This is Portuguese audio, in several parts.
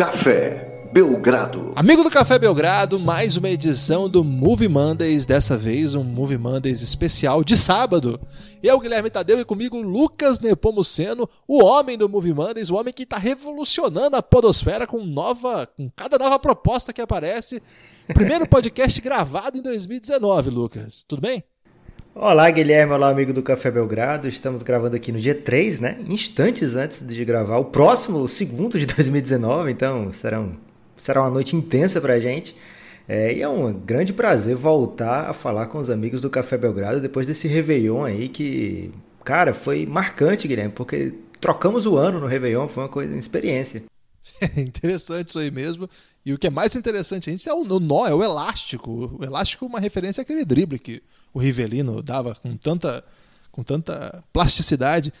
Café Belgrado. Amigo do Café Belgrado, mais uma edição do Movie Mondays, dessa vez um Movie Mondays especial de sábado. Eu, Guilherme Tadeu, e comigo Lucas Nepomuceno, o homem do Movie Mondays, o homem que está revolucionando a podosfera com nova, com cada nova proposta que aparece. Primeiro podcast gravado em 2019, Lucas. Tudo bem? Olá, Guilherme. Olá, amigo do Café Belgrado. Estamos gravando aqui no dia 3, né? Instantes antes de gravar o próximo, o segundo de 2019. Então, será, será uma noite intensa pra gente. É, e é um grande prazer voltar a falar com os amigos do Café Belgrado depois desse Réveillon aí que, cara, foi marcante, Guilherme, porque trocamos o ano no Réveillon, foi uma coisa, uma experiência. É interessante isso aí mesmo. E o que é mais interessante a gente é o, o nó, é o elástico. O elástico é uma referência àquele drible que o Rivelino dava com tanta, com tanta plasticidade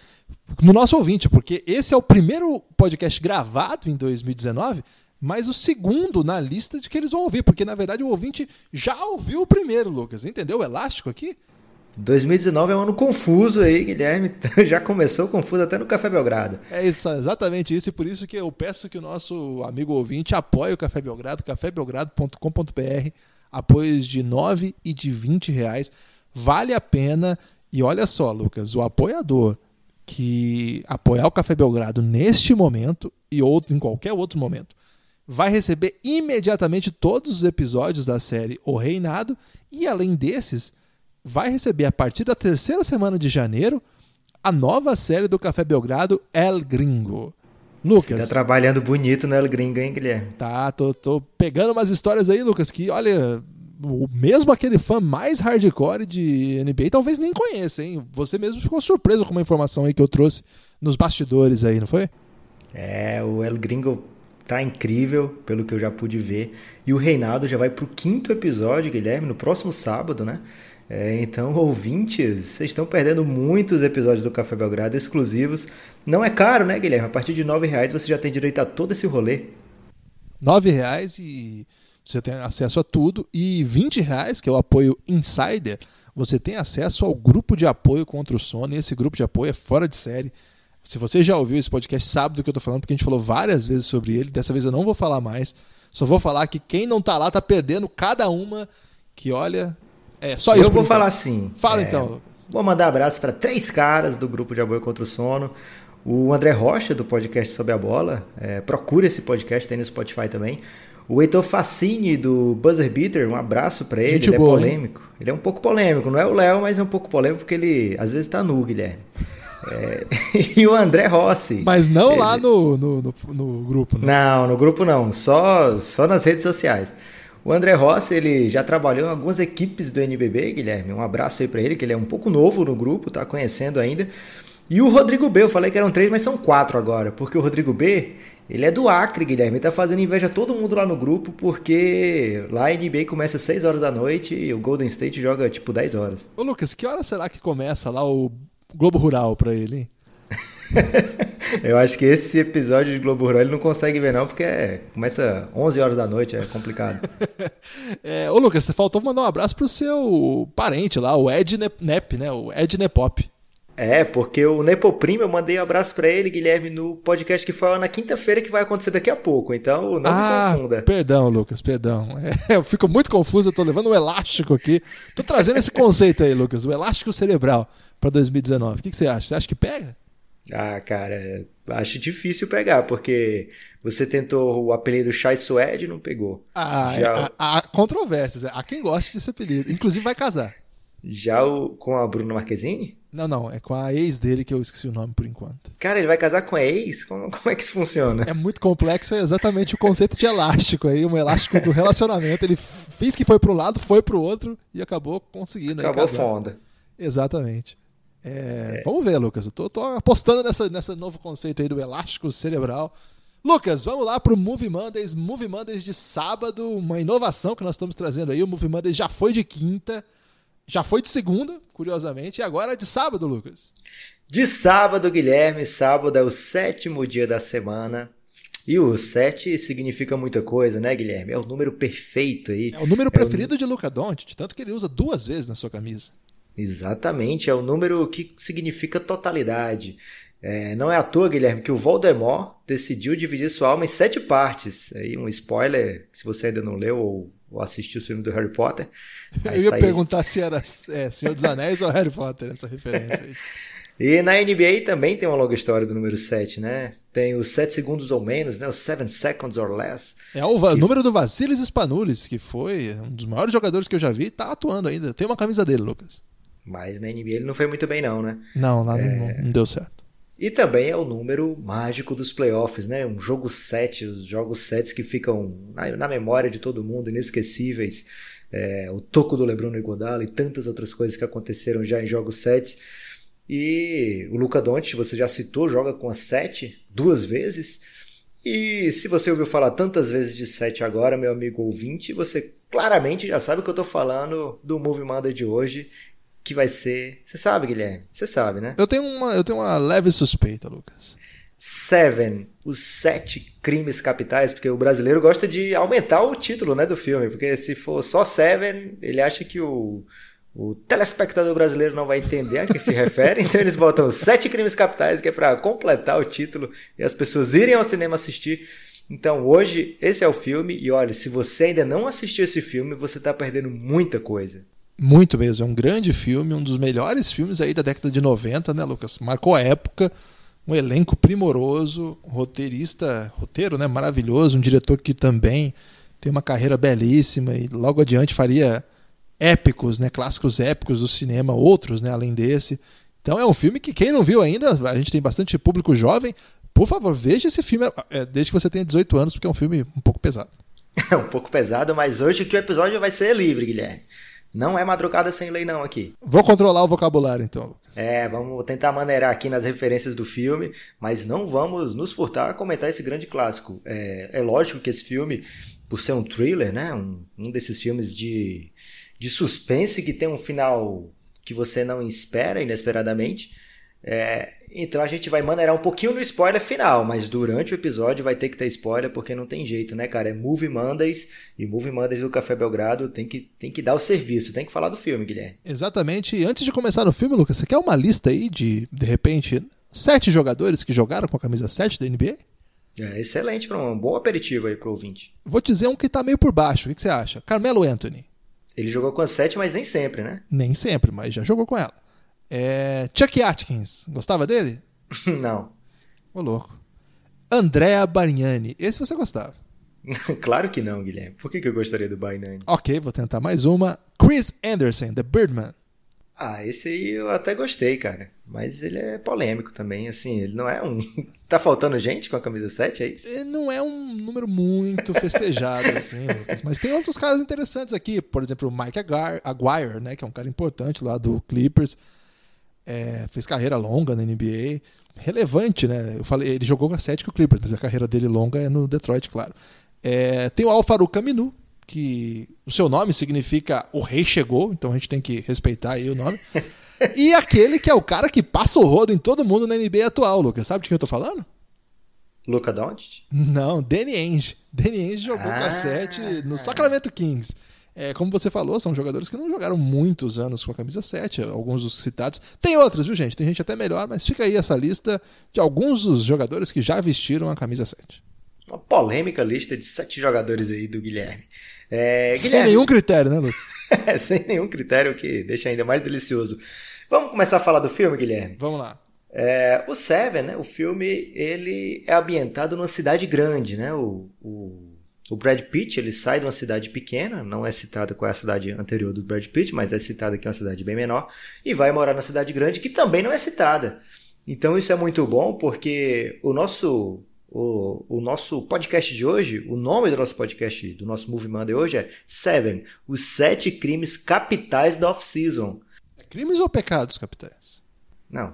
no nosso ouvinte, porque esse é o primeiro podcast gravado em 2019, mas o segundo na lista de que eles vão ouvir, porque na verdade o ouvinte já ouviu o primeiro, Lucas. Entendeu o elástico aqui? 2019 é um ano confuso aí, Guilherme. Já começou confuso até no Café Belgrado. É isso, exatamente isso, e por isso que eu peço que o nosso amigo ouvinte apoie o Café Belgrado, cafébelgrado.com.br, apoios de 9 e de 20 reais. Vale a pena. E olha só, Lucas, o apoiador que apoiar o Café Belgrado neste momento e outro, em qualquer outro momento, vai receber imediatamente todos os episódios da série O Reinado e além desses, vai receber a partir da terceira semana de janeiro a nova série do Café Belgrado, El Gringo. Lucas. Você tá trabalhando bonito no El Gringo, hein, Guilherme? Tá, tô, tô pegando umas histórias aí, Lucas, que, olha, mesmo aquele fã mais hardcore de NBA talvez nem conheça, hein? Você mesmo ficou surpreso com uma informação aí que eu trouxe nos bastidores aí, não foi? É, o El Gringo tá incrível, pelo que eu já pude ver. E o Reinaldo já vai pro quinto episódio, Guilherme, no próximo sábado, né? É, então, ouvintes, vocês estão perdendo muitos episódios do Café Belgrado exclusivos. Não é caro, né, Guilherme? A partir de R$ reais você já tem direito a todo esse rolê. R$ reais e você tem acesso a tudo. E R$ reais, que é o apoio Insider, você tem acesso ao grupo de apoio contra o sono. E esse grupo de apoio é fora de série. Se você já ouviu esse podcast, sabe do que eu estou falando, porque a gente falou várias vezes sobre ele. Dessa vez eu não vou falar mais. Só vou falar que quem não está lá está perdendo cada uma que, olha, é, só isso. Eu vou falar assim. Fala é, então. Vou mandar abraço para três caras do grupo de apoio contra o sono. O André Rocha, do podcast Sobre a Bola. É, procura esse podcast, tem no Spotify também. O Heitor Facini, do Buzzer Beater, um abraço para ele. Gente ele é boa, é polêmico. Hein? Ele é um pouco polêmico, não é o Léo, mas é um pouco polêmico porque ele às vezes tá nu, Guilherme. É, e o André Rossi. Mas não ele... lá no, no, no, no grupo, né? Não, no grupo não. Só, só nas redes sociais. O André Rossi, ele já trabalhou em algumas equipes do NBB, Guilherme. Um abraço aí para ele, que ele é um pouco novo no grupo, tá conhecendo ainda. E o Rodrigo B, eu falei que eram três, mas são quatro agora, porque o Rodrigo B, ele é do Acre, Guilherme, ele tá fazendo inveja a todo mundo lá no grupo, porque lá a NBA começa às 6 horas da noite e o Golden State joga tipo 10 horas. Ô Lucas, que hora será que começa lá o Globo Rural pra ele, hein? eu acho que esse episódio de Globo Rural ele não consegue ver não, porque é, começa 11 horas da noite, é complicado. é, ô Lucas, você faltou mandar um abraço pro seu parente lá, o Ed Nep, né? O Ed Nepop. É, porque o Nepoprimo eu mandei um abraço para ele, Guilherme, no podcast que foi na quinta-feira que vai acontecer daqui a pouco. Então, não ah, me confunda. Perdão, Lucas, perdão. É, eu fico muito confuso, eu tô levando um elástico aqui. Tô trazendo esse conceito aí, Lucas, o elástico cerebral para 2019. O que, que você acha? Você acha que pega? Ah, cara, acho difícil pegar, porque você tentou o apelido Chai Suede e não pegou. Ah, Já... há, há controvérsias. Há quem goste desse apelido. Inclusive vai casar. Já o, com a Bruna Marquezine? Não, não, é com a ex dele que eu esqueci o nome por enquanto. Cara, ele vai casar com a ex? Como, como é que isso funciona? É muito complexo, é exatamente o conceito de elástico aí, um elástico do relacionamento. Ele fez que foi para um lado, foi para o outro e acabou conseguindo. Acabou fonda. Exatamente. É, é. Vamos ver, Lucas. Eu tô, tô, apostando nessa, nesse novo conceito aí do elástico cerebral. Lucas, vamos lá para o Movie Mondays. Movie Mondays de sábado, uma inovação que nós estamos trazendo aí. O Movie Mondays já foi de quinta, já foi de segunda, curiosamente, e agora é de sábado, Lucas. De sábado, Guilherme. Sábado é o sétimo dia da semana. E o 7 significa muita coisa, né, Guilherme? É o número perfeito aí. É o número preferido é o... de Luca Doncic, tanto que ele usa duas vezes na sua camisa. Exatamente, é o número que significa totalidade. É, não é à toa, Guilherme, que o Voldemort decidiu dividir sua alma em sete partes. Aí um spoiler, se você ainda não leu ou, ou assistiu o filme do Harry Potter. Eu ia perguntar se era é, Senhor dos Anéis ou Harry Potter, essa referência aí. E na NBA também tem uma longa história do número 7, né? Tem os 7 segundos ou menos, né? Os 7 seconds or less. É o que... número do Vassilis Spanulis, que foi um dos maiores jogadores que eu já vi, e tá atuando ainda. Tem uma camisa dele, Lucas. Mas na NBA ele não foi muito bem não, né? Não, lá é... não, deu certo. E também é o número mágico dos playoffs, né? Um jogo 7, os jogos 7 que ficam na, na, memória de todo mundo, inesquecíveis. É, o toco do LeBron no Iguodala e tantas outras coisas que aconteceram já em jogos 7. E o Luca Doncic, você já citou, joga com a 7 duas vezes. E se você ouviu falar tantas vezes de 7 agora, meu amigo ouvinte, você claramente já sabe que eu estou falando do Movie Monday de hoje, que vai ser. Você sabe, Guilherme? Você sabe, né? Eu tenho uma, eu tenho uma leve suspeita, Lucas. Seven, os sete crimes capitais, porque o brasileiro gosta de aumentar o título né, do filme, porque se for só Seven, ele acha que o, o telespectador brasileiro não vai entender a que se refere, então eles botam sete crimes capitais, que é para completar o título e as pessoas irem ao cinema assistir. Então hoje esse é o filme, e olha, se você ainda não assistiu esse filme, você está perdendo muita coisa. Muito mesmo, é um grande filme, um dos melhores filmes aí da década de 90, né, Lucas? Marcou a época, um elenco primoroso, roteirista, roteiro, né, maravilhoso, um diretor que também tem uma carreira belíssima e logo adiante faria épicos, né, clássicos épicos do cinema, outros, né, além desse. Então é um filme que quem não viu ainda, a gente tem bastante público jovem, por favor, veja esse filme é, desde que você tenha 18 anos, porque é um filme um pouco pesado. É um pouco pesado, mas hoje que o episódio vai ser livre, Guilherme. Não é madrugada sem lei, não, aqui. Vou controlar o vocabulário, então, Lucas. É, vamos tentar maneirar aqui nas referências do filme, mas não vamos nos furtar a comentar esse grande clássico. É, é lógico que esse filme, por ser um thriller, né? Um, um desses filmes de de suspense que tem um final que você não espera inesperadamente. É, então a gente vai maneirar um pouquinho no spoiler final, mas durante o episódio vai ter que ter spoiler porque não tem jeito, né, cara? É Movie Mondays e Movie Mondays do Café Belgrado tem que, tem que dar o serviço, tem que falar do filme, Guilherme. Exatamente. E antes de começar no filme, Lucas, você quer uma lista aí de, de repente, sete jogadores que jogaram com a camisa 7 da NBA? É excelente para um bom aperitivo aí pro ouvinte. Vou te dizer um que tá meio por baixo. O que, que você acha? Carmelo Anthony. Ele jogou com a 7, mas nem sempre, né? Nem sempre, mas já jogou com ela. É... Chuck Atkins, gostava dele? Não. Ô louco. Andrea Bargnani, esse você gostava? claro que não, Guilherme. Por que, que eu gostaria do Bargnani? Ok, vou tentar mais uma. Chris Anderson, The Birdman. Ah, esse aí eu até gostei, cara. Mas ele é polêmico também, assim, ele não é um. Tá faltando gente com a camisa 7, é isso? Ele não é um número muito festejado, assim, Lucas. Mas tem outros caras interessantes aqui. Por exemplo, o Mike Aguirre, né? Que é um cara importante lá do Clippers. É, fez carreira longa na NBA. Relevante, né? Eu falei, ele jogou com a 7 com o Clippers, mas a carreira dele longa é no Detroit, claro. É, tem o Alfaru Caminu, que o seu nome significa o rei chegou, então a gente tem que respeitar aí o nome. e aquele que é o cara que passa o rodo em todo mundo na NBA atual, Lucas. Sabe de quem eu tô falando? Luca Doncic? Não, Danny Ainge. Danny Ainge jogou ah. cassete no Sacramento Kings. É, como você falou, são jogadores que não jogaram muitos anos com a camisa 7, alguns dos citados. Tem outros, viu, gente? Tem gente até melhor, mas fica aí essa lista de alguns dos jogadores que já vestiram a camisa 7. Uma polêmica lista de sete jogadores aí do Guilherme. É, Sem Guilherme... nenhum critério, né, Lucas? Sem nenhum critério, que deixa ainda mais delicioso. Vamos começar a falar do filme, Guilherme? Vamos lá. É, o Seven, né, o filme, ele é ambientado numa cidade grande, né? O, o, o, Brad Pitt, ele sai de uma cidade pequena, não é citada qual é a cidade anterior do Brad Pitt, mas é citada que é uma cidade bem menor, e vai morar na cidade grande, que também não é citada. Então isso é muito bom, porque o nosso o, o nosso podcast de hoje, o nome do nosso podcast, do nosso Movie Monday hoje é Seven, os sete crimes capitais da off-season. É crimes ou pecados capitais? Não,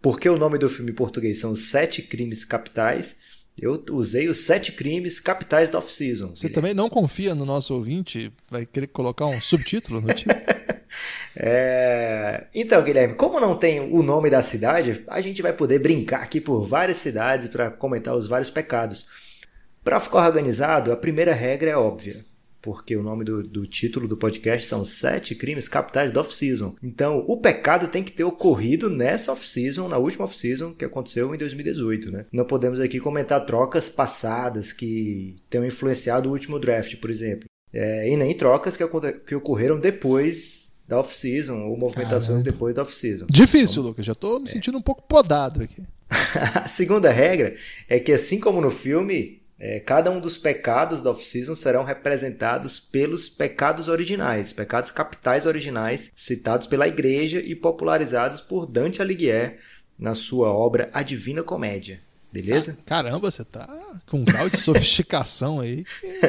porque o nome do filme em português são os sete crimes capitais, eu usei os sete crimes capitais da off-season. Você também não confia no nosso ouvinte? Vai querer colocar um subtítulo no título? É... Então, Guilherme, como não tem o nome da cidade, a gente vai poder brincar aqui por várias cidades para comentar os vários pecados. Para ficar organizado, a primeira regra é óbvia. Porque o nome do, do título do podcast são Sete Crimes Capitais da Off-Season. Então, o pecado tem que ter ocorrido nessa off-season, na última off-season que aconteceu em 2018, né? Não podemos aqui comentar trocas passadas que tenham influenciado o último draft, por exemplo. É, e nem trocas que, que ocorreram depois da off-season ou movimentações Caramba. depois da off-season. Difícil, então, Lucas. Já tô me é. sentindo um pouco podado aqui. a segunda regra é que, assim como no filme, é, cada um dos pecados da off-season serão representados pelos pecados originais, pecados capitais originais, citados pela igreja e popularizados por Dante Alighieri na sua obra A Divina Comédia. Beleza? Caramba, você tá com um grau de sofisticação aí.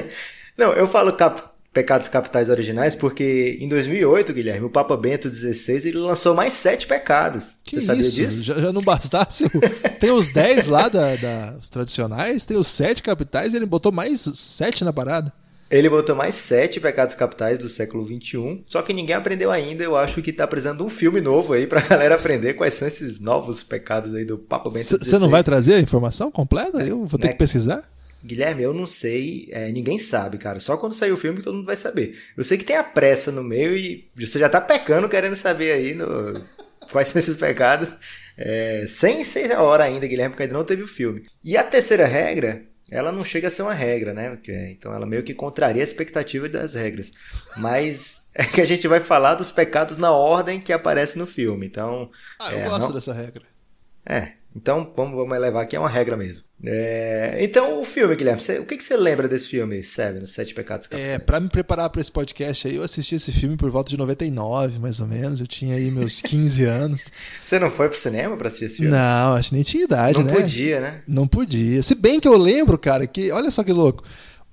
Não, eu falo cap pecados capitais originais porque em 2008, Guilherme, o Papa Bento XVI ele lançou mais sete pecados. Que Você sabia isso? disso? Já, já não bastasse. tem os dez lá da, da, os tradicionais, tem os sete capitais e ele botou mais sete na parada. Ele botou mais sete pecados capitais do século XXI, só que ninguém aprendeu ainda. Eu acho que tá precisando de um filme novo aí pra galera aprender quais são esses novos pecados aí do Papa Bento XVI. Você não vai trazer a informação completa? Eu vou ter né? que pesquisar? Guilherme, eu não sei, é, ninguém sabe, cara. Só quando sair o filme que todo mundo vai saber. Eu sei que tem a pressa no meio e você já tá pecando querendo saber aí no, quais são esses pecados. É, sem ser a hora ainda, Guilherme, porque ainda não teve o filme. E a terceira regra, ela não chega a ser uma regra, né? Então ela meio que contraria a expectativa das regras. Mas é que a gente vai falar dos pecados na ordem que aparece no filme. Então. Ah, eu é, gosto não... dessa regra. É, então vamos, vamos elevar aqui, é uma regra mesmo. É, então, o filme, Guilherme, você, o que, que você lembra desse filme, Seven, Os Sete Pecados Capitais? É, pra me preparar para esse podcast aí, eu assisti esse filme por volta de 99, mais ou menos. Eu tinha aí meus 15 anos. Você não foi pro cinema pra assistir esse filme? Não, acho que nem tinha idade, não né? Não podia, né? Não podia. Se bem que eu lembro, cara, que, olha só que louco.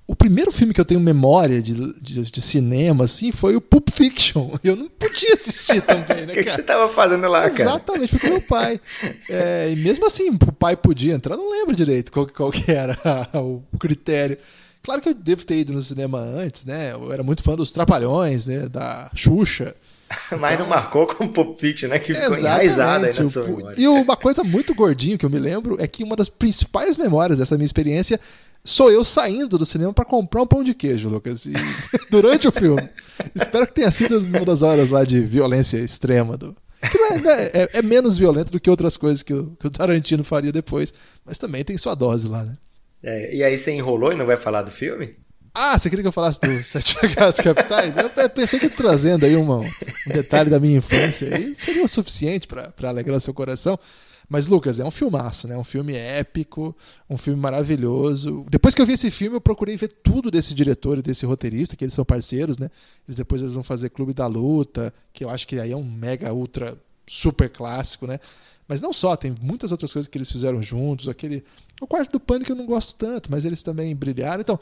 O primeiro filme que eu tenho memória de, de, de, cinema, assim, foi o Pulp Fiction. Eu não podia assistir também, né? O que, você tava fazendo lá, cara? Exatamente, foi com meu pai. É, e mesmo assim, o pai podia entrar, não lembro direito qual, qual que era o critério. Claro que eu devo ter ido no cinema antes, né? Eu era muito fã dos Trapalhões, né? Da Xuxa. Mas não marcou com Pulp Fiction, né? Que ficou enraizada aí na sua memória. E uma coisa muito gordinho que eu me lembro é que uma das principais memórias dessa minha experiência sou eu saindo do cinema para comprar um pão de queijo, Lucas. E, durante o filme. Espero que tenha sido uma das horas lá de violência extrema do. Que é, é, é, menos violento do que outras coisas que o, que o, Tarantino faria depois. Mas também tem sua dose lá, né? É, e aí você enrolou e não vai falar do filme? Ah, você queria que eu falasse dos Sete Pecados Capitais? Eu pensei que trazendo aí um detalhe da minha infância aí seria o suficiente para alegrar seu coração. Mas, Lucas, é um filmaço, né? Um filme épico, um filme maravilhoso. Depois que eu vi esse filme, eu procurei ver tudo desse diretor e desse roteirista, que eles são parceiros, né? Eles depois eles vão fazer Clube da Luta, que eu acho que aí é um mega, ultra, super clássico, né? Mas não só, tem muitas outras coisas que eles fizeram juntos. Aquele. O Quarto do Pânico eu não gosto tanto, mas eles também brilharam. Então,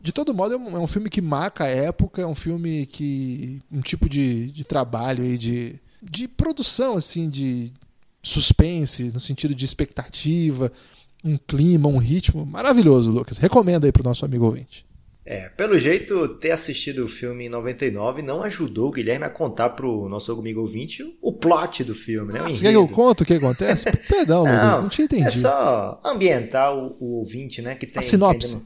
de todo modo, é um, é um filme que marca a época, é um filme que. um tipo de, de trabalho aí, de, de produção, assim, de, suspense, no sentido de expectativa, um clima, um ritmo maravilhoso, Lucas. Recomenda aí para o nosso amigo ouvinte. É, pelo jeito, ter assistido o filme em 99 não ajudou o Guilherme a contar pro nosso amigo ouvinte o plot do filme, né? Ah, você quer que eu conto o que acontece? Perdão, não, Lucas, não tinha entendido. É só ambientar o, o ouvinte, né? Que tem, a sinopse.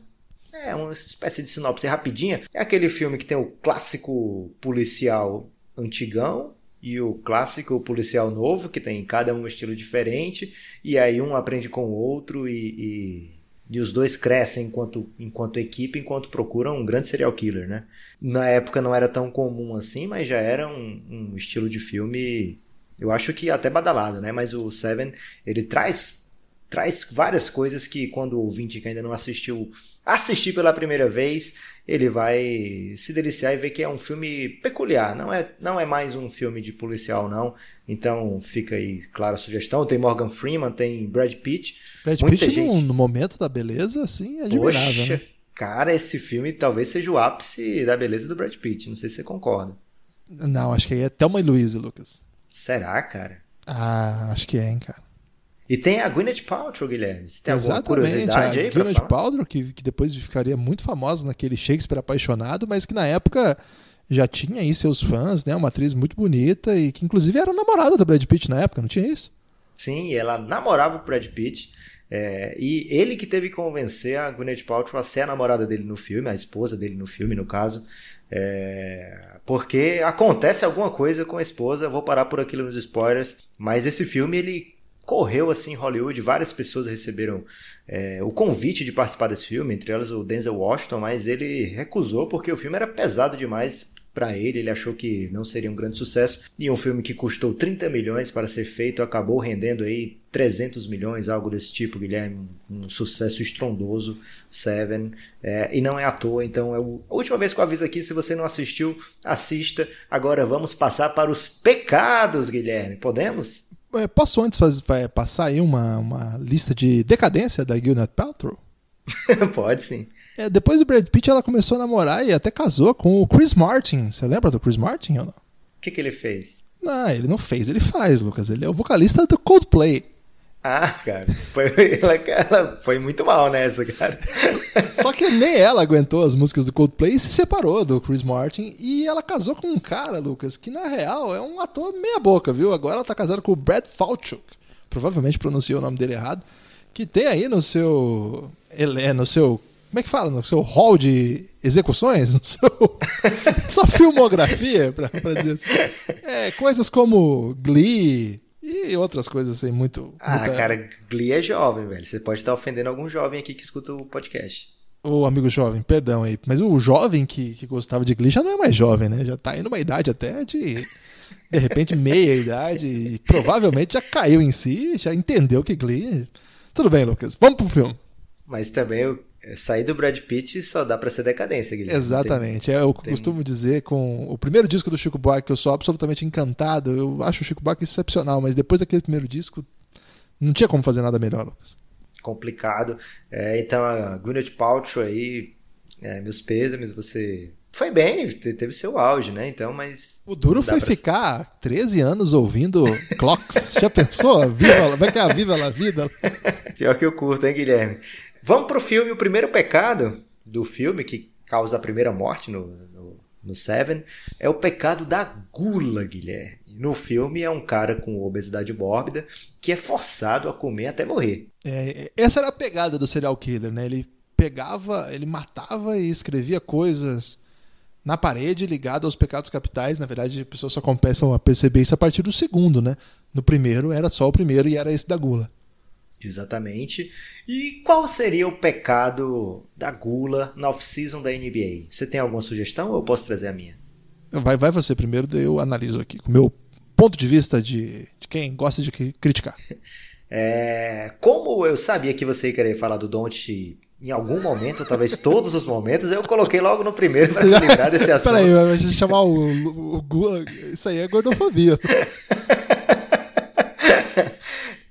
É, uma espécie de sinopse rapidinha. É aquele filme que tem o clássico policial antigão, e o clássico policial novo, que tem cada um um estilo diferente, e aí um aprende com o outro e, e, e, os dois crescem enquanto, enquanto equipe, enquanto procuram um grande serial killer, né? Na época não era tão comum assim, mas já era um, um estilo de filme, eu acho que até badalado, né? Mas o Seven, ele traz traz várias coisas que quando o ouvinte que ainda não assistiu assistir pela primeira vez, ele vai se deliciar e ver que é um filme peculiar. Não é, não é mais um filme de policial, não. Então fica aí, claro, a sugestão. Tem Morgan Freeman, tem Brad Pitt. Brad Muita Pitt, gente... no, momento da beleza, assim, é admirável. Poxa, né? cara, esse filme talvez seja o ápice da beleza do Brad Pitt. Não sei se você concorda. Não, acho que aí é Thelma e Louise, Lucas. Será, cara? Ah, acho que é, hein, cara. E tem a Gwyneth Paltrow, Guilherme. Você tem Exatamente, alguma curiosidade a aí Gwyneth Paltrow, que, que depois ficaria muito famosa naquele Shakespeare apaixonado, mas que na época já tinha aí seus fãs, né? Uma atriz muito bonita e que inclusive era namorada do Brad Pitt na época, não tinha isso? Sim, ela namorava o Brad Pitt. É, e ele que teve que convencer a Gwyneth Paltrow a ser a namorada dele no filme, a esposa dele no filme, no caso. É, porque acontece alguma coisa com a esposa, vou parar por aquilo nos spoilers, mas esse filme ele correu assim em Hollywood, várias pessoas receberam é, o convite de participar desse filme, entre elas o Denzel Washington, mas ele recusou porque o filme era pesado demais para ele, ele achou que não seria um grande sucesso. E um filme que custou 30 milhões para ser feito acabou rendendo aí 300 milhões, algo desse tipo, Guilherme. Um sucesso estrondoso, Seven. É, e não é à toa, então é a última vez que eu aviso aqui, se você não assistiu, assista. Agora vamos passar para os pecados, Guilherme. Podemos? É, posso antes fazer, passar aí uma, uma lista de decadência da Gwyneth Paltrow? Pode sim. É, depois do Brad Pitt, ela começou a namorar e até casou com o Chris Martin. Você lembra do Chris Martin ou não? O que, que ele fez? Não, ele não fez, ele faz, Lucas. Ele é o vocalista do Coldplay. Ah, cara, foi, ela, ela foi muito mal nessa, cara. Só que nem ela aguentou as músicas do Coldplay e se separou do Chris Martin. E ela casou com um cara, Lucas, que na real é um ator meia boca, viu? Agora ela tá casada com o Brad Falchuk. Provavelmente pronunciou o nome dele errado. Que tem aí no seu. Ele, no seu como é que fala? No seu hall de execuções? No seu, sua filmografia, pra, pra dizer assim. É, coisas como Glee e outras coisas assim, muito. Ah, muita... cara, Glee é jovem, velho. Você pode estar ofendendo algum jovem aqui que escuta o podcast. Ô, amigo jovem, perdão aí. Mas o jovem que, que gostava de Glee já não é mais jovem, né? Já tá indo uma idade até de. De repente, meia idade. E provavelmente já caiu em si, já entendeu que Glee. Tudo bem, Lucas. Vamos pro filme. Mas também sair do Brad Pitt só dá para ser decadência, Guilherme. Exatamente. Tem, é, eu tem... costumo dizer com o primeiro disco do Chico Buarque, que eu sou absolutamente encantado. Eu acho o Chico Buarque excepcional, mas depois daquele primeiro disco, não tinha como fazer nada melhor, Lucas. Complicado. É, então, a Gwyneth Paltrow aí, é, meus pêsames, você foi bem, teve seu auge, né? Então, mas. O duro foi pra... ficar 13 anos ouvindo Clocks. Já pensou? Viva, vai que é a Viva a Vida? Pior que eu curto, hein, Guilherme? Vamos pro filme. O primeiro pecado do filme, que causa a primeira morte no, no, no Seven, é o pecado da gula, Guilherme. No filme é um cara com obesidade mórbida que é forçado a comer até morrer. É, essa era a pegada do serial killer, né? Ele pegava, ele matava e escrevia coisas na parede ligado aos pecados capitais. Na verdade, as pessoas só começam a perceber isso a partir do segundo, né? No primeiro era só o primeiro e era esse da gula. Exatamente. E qual seria o pecado da gula na off-season da NBA? Você tem alguma sugestão ou eu posso trazer a minha? Vai, vai você primeiro, daí eu analiso aqui, com o meu ponto de vista de, de quem gosta de criticar. É, como eu sabia que você ia querer falar do Don't em algum momento, talvez todos os momentos, eu coloquei logo no primeiro para lembrar desse assunto. Peraí, a gente chamar o, o, o Gula. Isso aí é gordofobia.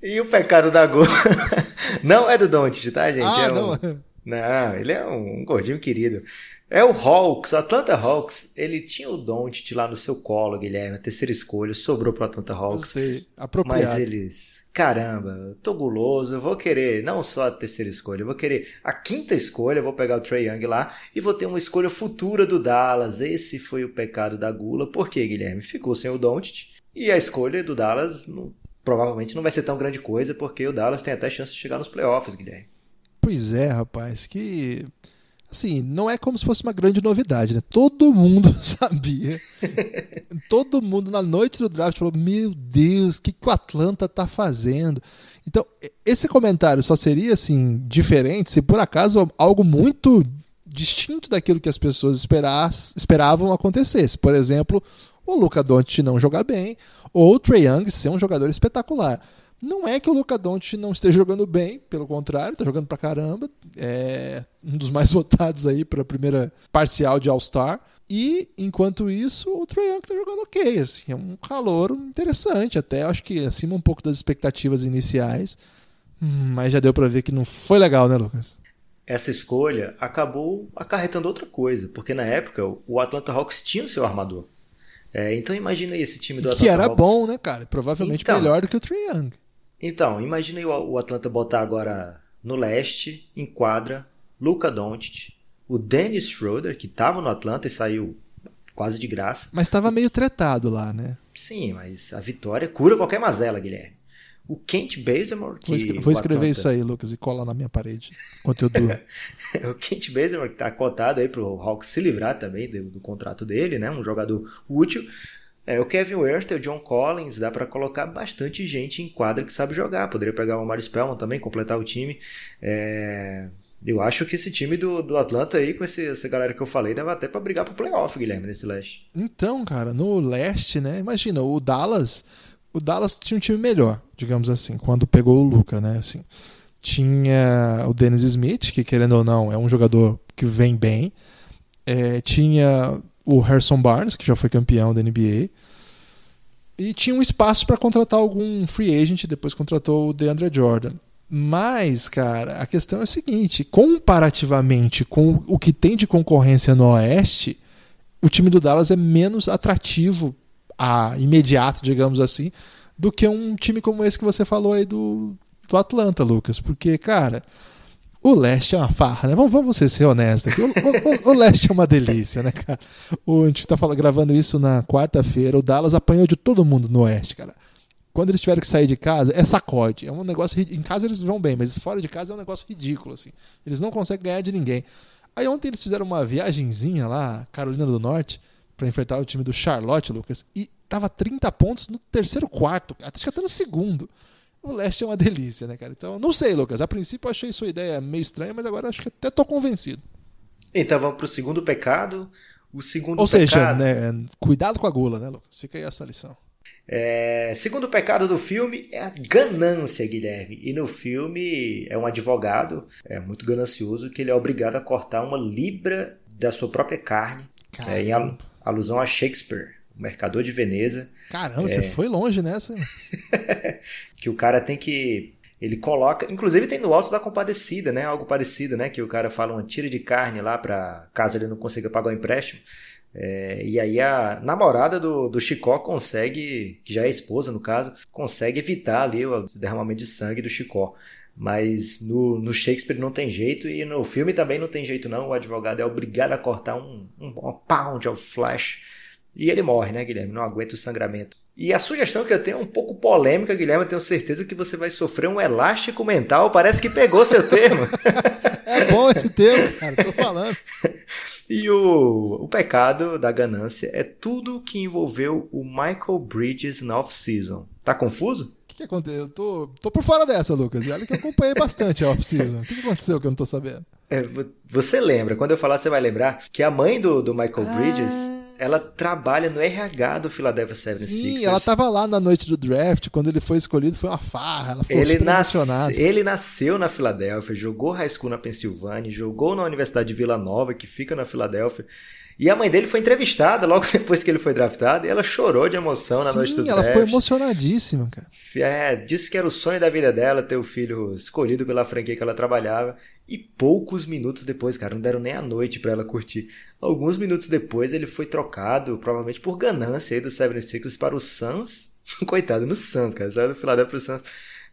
E o pecado da gula não é do Doncic, tá, gente? Ah, é um... não. Não, ele é um gordinho querido. É o Hawks, o Atlanta Hawks. Ele tinha o Doncic lá no seu colo, Guilherme, a terceira escolha, sobrou pro Atlanta Hawks. Eu sei, apropriado. Mas eles, caramba, tô guloso, eu vou querer não só a terceira escolha, eu vou querer a quinta escolha, vou pegar o Trey Young lá e vou ter uma escolha futura do Dallas. Esse foi o pecado da gula. Por quê, Guilherme? Ficou sem o Doncic e a escolha do Dallas não provavelmente não vai ser tão grande coisa, porque o Dallas tem até chance de chegar nos playoffs, Guilherme. Pois é, rapaz, que. Assim, não é como se fosse uma grande novidade, né? Todo mundo sabia. Todo mundo na noite do draft falou: Meu Deus, o que, que o Atlanta tá fazendo? Então, esse comentário só seria assim diferente se por acaso algo muito distinto daquilo que as pessoas esperavam acontecesse. Por exemplo, o Luca Doncic não jogar bem, ou o Trae Young ser um jogador espetacular. Não é que o Luca Doncic não esteja jogando bem, pelo contrário, está jogando pra caramba. É um dos mais votados aí para a primeira parcial de All-Star. E, enquanto isso, o Trae Young está jogando ok. Assim, é um calor interessante, até acho que acima um pouco das expectativas iniciais. Mas já deu para ver que não foi legal, né, Lucas? Essa escolha acabou acarretando outra coisa, porque na época o Atlanta Hawks tinha o seu armador. É, então imagina aí esse time do Atlanta Que era Hawks. bom, né, cara? Provavelmente então, melhor do que o Trae Young. Então, imagina aí o, Atlanta botar agora no leste, em quadra, Luca Doncic, o Dennis Schroeder, que estava no Atlanta e saiu quase de graça. Mas estava meio tretado lá, né? Sim, mas a vitória cura qualquer mazela, Guilherme. O Kent Bazemore. Que vou, escrever, vou escrever isso aí, Lucas, e colar na minha parede enquanto eu durmo. o Kent Bazemore, que está cotado aí pro Hawks se livrar também do, do, contrato dele, né? Um jogador útil. É, o Kevin Werther, o John Collins, dá para colocar bastante gente em quadra que sabe jogar. Poderia pegar o Mario Spellman também, completar o time. É, eu acho que esse time do, do Atlanta aí, com esse, essa galera que eu falei, dava até para brigar pro playoff, Guilherme, nesse leste. Então, cara, no leste, né? Imagina, o Dallas. O Dallas tinha um time melhor, digamos assim, quando pegou o Luca, né? Assim, tinha o Dennis Smith, que querendo ou não, é um jogador que vem bem. É, tinha o Harrison Barnes, que já foi campeão da NBA. E tinha um espaço para contratar algum free agent, depois contratou o DeAndre Jordan. Mas, cara, a questão é a seguinte: comparativamente com o que tem de concorrência no Oeste, o time do Dallas é menos atrativo a imediato, digamos assim, do que um time como esse que você falou aí do, do Atlanta, Lucas. Porque, cara, o leste é uma farra, né? Vamos, vamos ser, honestos aqui. O, o, o, leste é uma delícia, né, cara? O, a gente tá falando, gravando isso na quarta-feira. O Dallas apanhou de todo mundo no oeste, cara quando eles tiveram que sair de casa, é sacode. É um negócio. Em casa eles vão bem, mas fora de casa é um negócio ridículo, assim. Eles não conseguem ganhar de ninguém. Aí ontem eles fizeram uma viagenzinha lá, Carolina do Norte, para enfrentar o time do Charlotte, Lucas, e tava 30 pontos no terceiro quarto, acho que até no segundo. O leste é uma delícia, né, cara? Então, não sei, Lucas. A princípio eu achei sua ideia meio estranha, mas agora acho que até tô convencido. Então vamos pro segundo pecado. O segundo Ou pecado... seja, né, cuidado com a gula, né, Lucas? Fica aí essa lição. É, segundo pecado do filme é a ganância, Guilherme. E no filme é um advogado é muito ganancioso que ele é obrigado a cortar uma libra da sua própria carne, é, em alusão a Shakespeare, o mercador de Veneza. Caramba, é, você foi longe nessa. que o cara tem que ele coloca, inclusive tem no Alto da Compadecida, né? Algo parecido, né? Que o cara fala uma tira de carne lá para caso ele não consiga pagar o empréstimo. É, e aí a namorada do, do Chicó consegue, que já é esposa no caso, consegue evitar ali o derramamento de sangue do Chicó. Mas no, no Shakespeare não tem jeito e no filme também não tem jeito não. O advogado é obrigado a cortar um, um, um pound of flesh e ele morre, né, Guilherme? Não aguenta o sangramento. E a sugestão que eu tenho é um pouco polêmica, Guilherme. Eu tenho certeza que você vai sofrer um elástico mental. Parece que pegou seu termo. é bom esse termo, cara. Tô falando. E o, o pecado da ganância é tudo que envolveu o Michael Bridges na off-season. Tá confuso? O que, que, aconteceu? Eu tô, tô por fora dessa, Lucas. E olha que eu acompanhei bastante a off-season. O que, que, aconteceu que eu não tô sabendo? É, você lembra, quando eu falar, você vai lembrar que a mãe do, do Michael ah. Bridges ela trabalha no RH do Philadelphia 76ers. Sim, ela estava lá na noite do draft, quando ele foi escolhido, foi uma farra, ela ficou ele Ele nasceu na Filadélfia, jogou high school na Pensilvânia, jogou na Universidade de Vila Nova, que fica na Filadélfia. E a mãe dele foi entrevistada logo depois que ele foi draftado e ela chorou de emoção na Sim, noite do draft. ela ficou emocionadíssima, cara. É, disse que era o sonho da vida dela ter o filho escolhido pela franquia que ela trabalhava. E poucos minutos depois, cara, não deram nem a noite para ela curtir. Alguns minutos depois ele foi trocado, provavelmente por ganância aí do 76ers para o Suns. Coitado, no Suns, cara, saiu do Philadelphia Suns.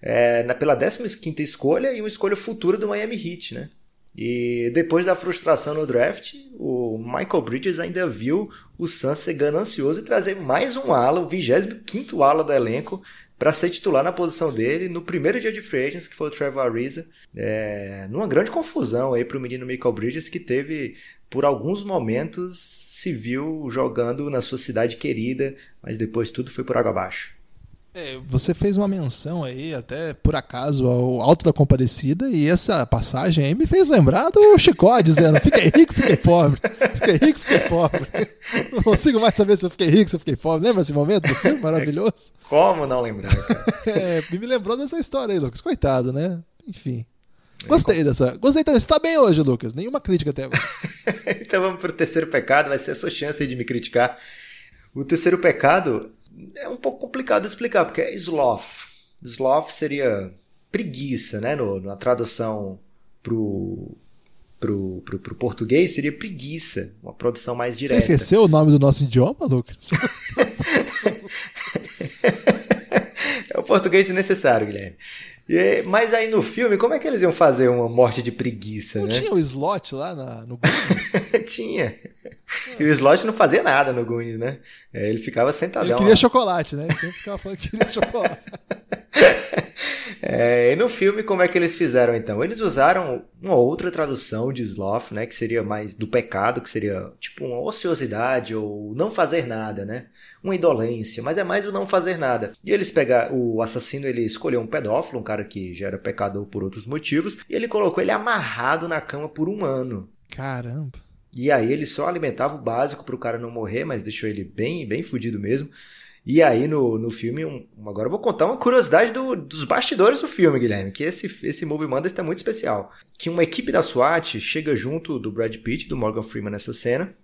É, na, pela 15 escolha e uma escolha futura do Miami Heat, né? E depois da frustração no draft, o Michael Bridges ainda viu o Suns ser ganancioso e trazer mais um ala, o 25 ala do elenco, para ser titular na posição dele no primeiro dia de free agents, que foi o Trevor Ariza, é, numa grande confusão aí para o menino Michael Bridges, que teve, por alguns momentos, se viu jogando na sua cidade querida, mas depois tudo foi por água abaixo. É, você fez uma menção aí, até por acaso, ao Alto da Compadecida, e essa passagem aí me fez lembrar do Chicó dizendo: fiquei rico, fiquei pobre. Fiquei rico, fiquei pobre. Não consigo mais saber se eu fiquei rico, se eu fiquei pobre. Lembra esse momento do filme maravilhoso? Como não lembrar? é, me lembrou dessa história aí, Lucas. Coitado, né? Enfim. Gostei dessa. Gostei também. Você tá bem hoje, Lucas. Nenhuma crítica até agora. então vamos pro terceiro pecado, vai ser a sua chance de me criticar. O terceiro pecado é um pouco complicado de explicar, porque é sloth. Sloth seria preguiça, né? No, na tradução pro, pro, pro, pro português seria preguiça, uma produção mais direta. Você esqueceu o nome do nosso idioma, Lucas? é o português necessário, Guilherme. E, mas aí no filme, como é que eles iam fazer uma morte de preguiça, não né? tinha o slot lá na, no Goonies? tinha. E o slot não fazia nada no Goonies, né? É, ele ficava sentadão. Ele queria lá. chocolate, né? Ele sempre ficava falando que queria chocolate. É, e no filme, como é que eles fizeram então? Eles usaram uma outra tradução de sloth, né? Que seria mais do pecado, que seria tipo uma ociosidade ou não fazer nada, né? Uma indolência, mas é mais o não fazer nada. E eles pegaram, o assassino ele escolheu um pedófilo, um cara que já era pecador por outros motivos, e ele colocou ele amarrado na cama por um ano. Caramba. E aí ele só alimentava o básico para o cara não morrer, mas deixou ele bem, bem fudido mesmo. E aí no, no filme, um, agora eu vou contar uma curiosidade do, dos bastidores do filme, Guilherme, que esse, esse Movie Mondays está muito especial. Que uma equipe da SWAT chega junto do Brad Pitt, do Morgan Freeman nessa cena,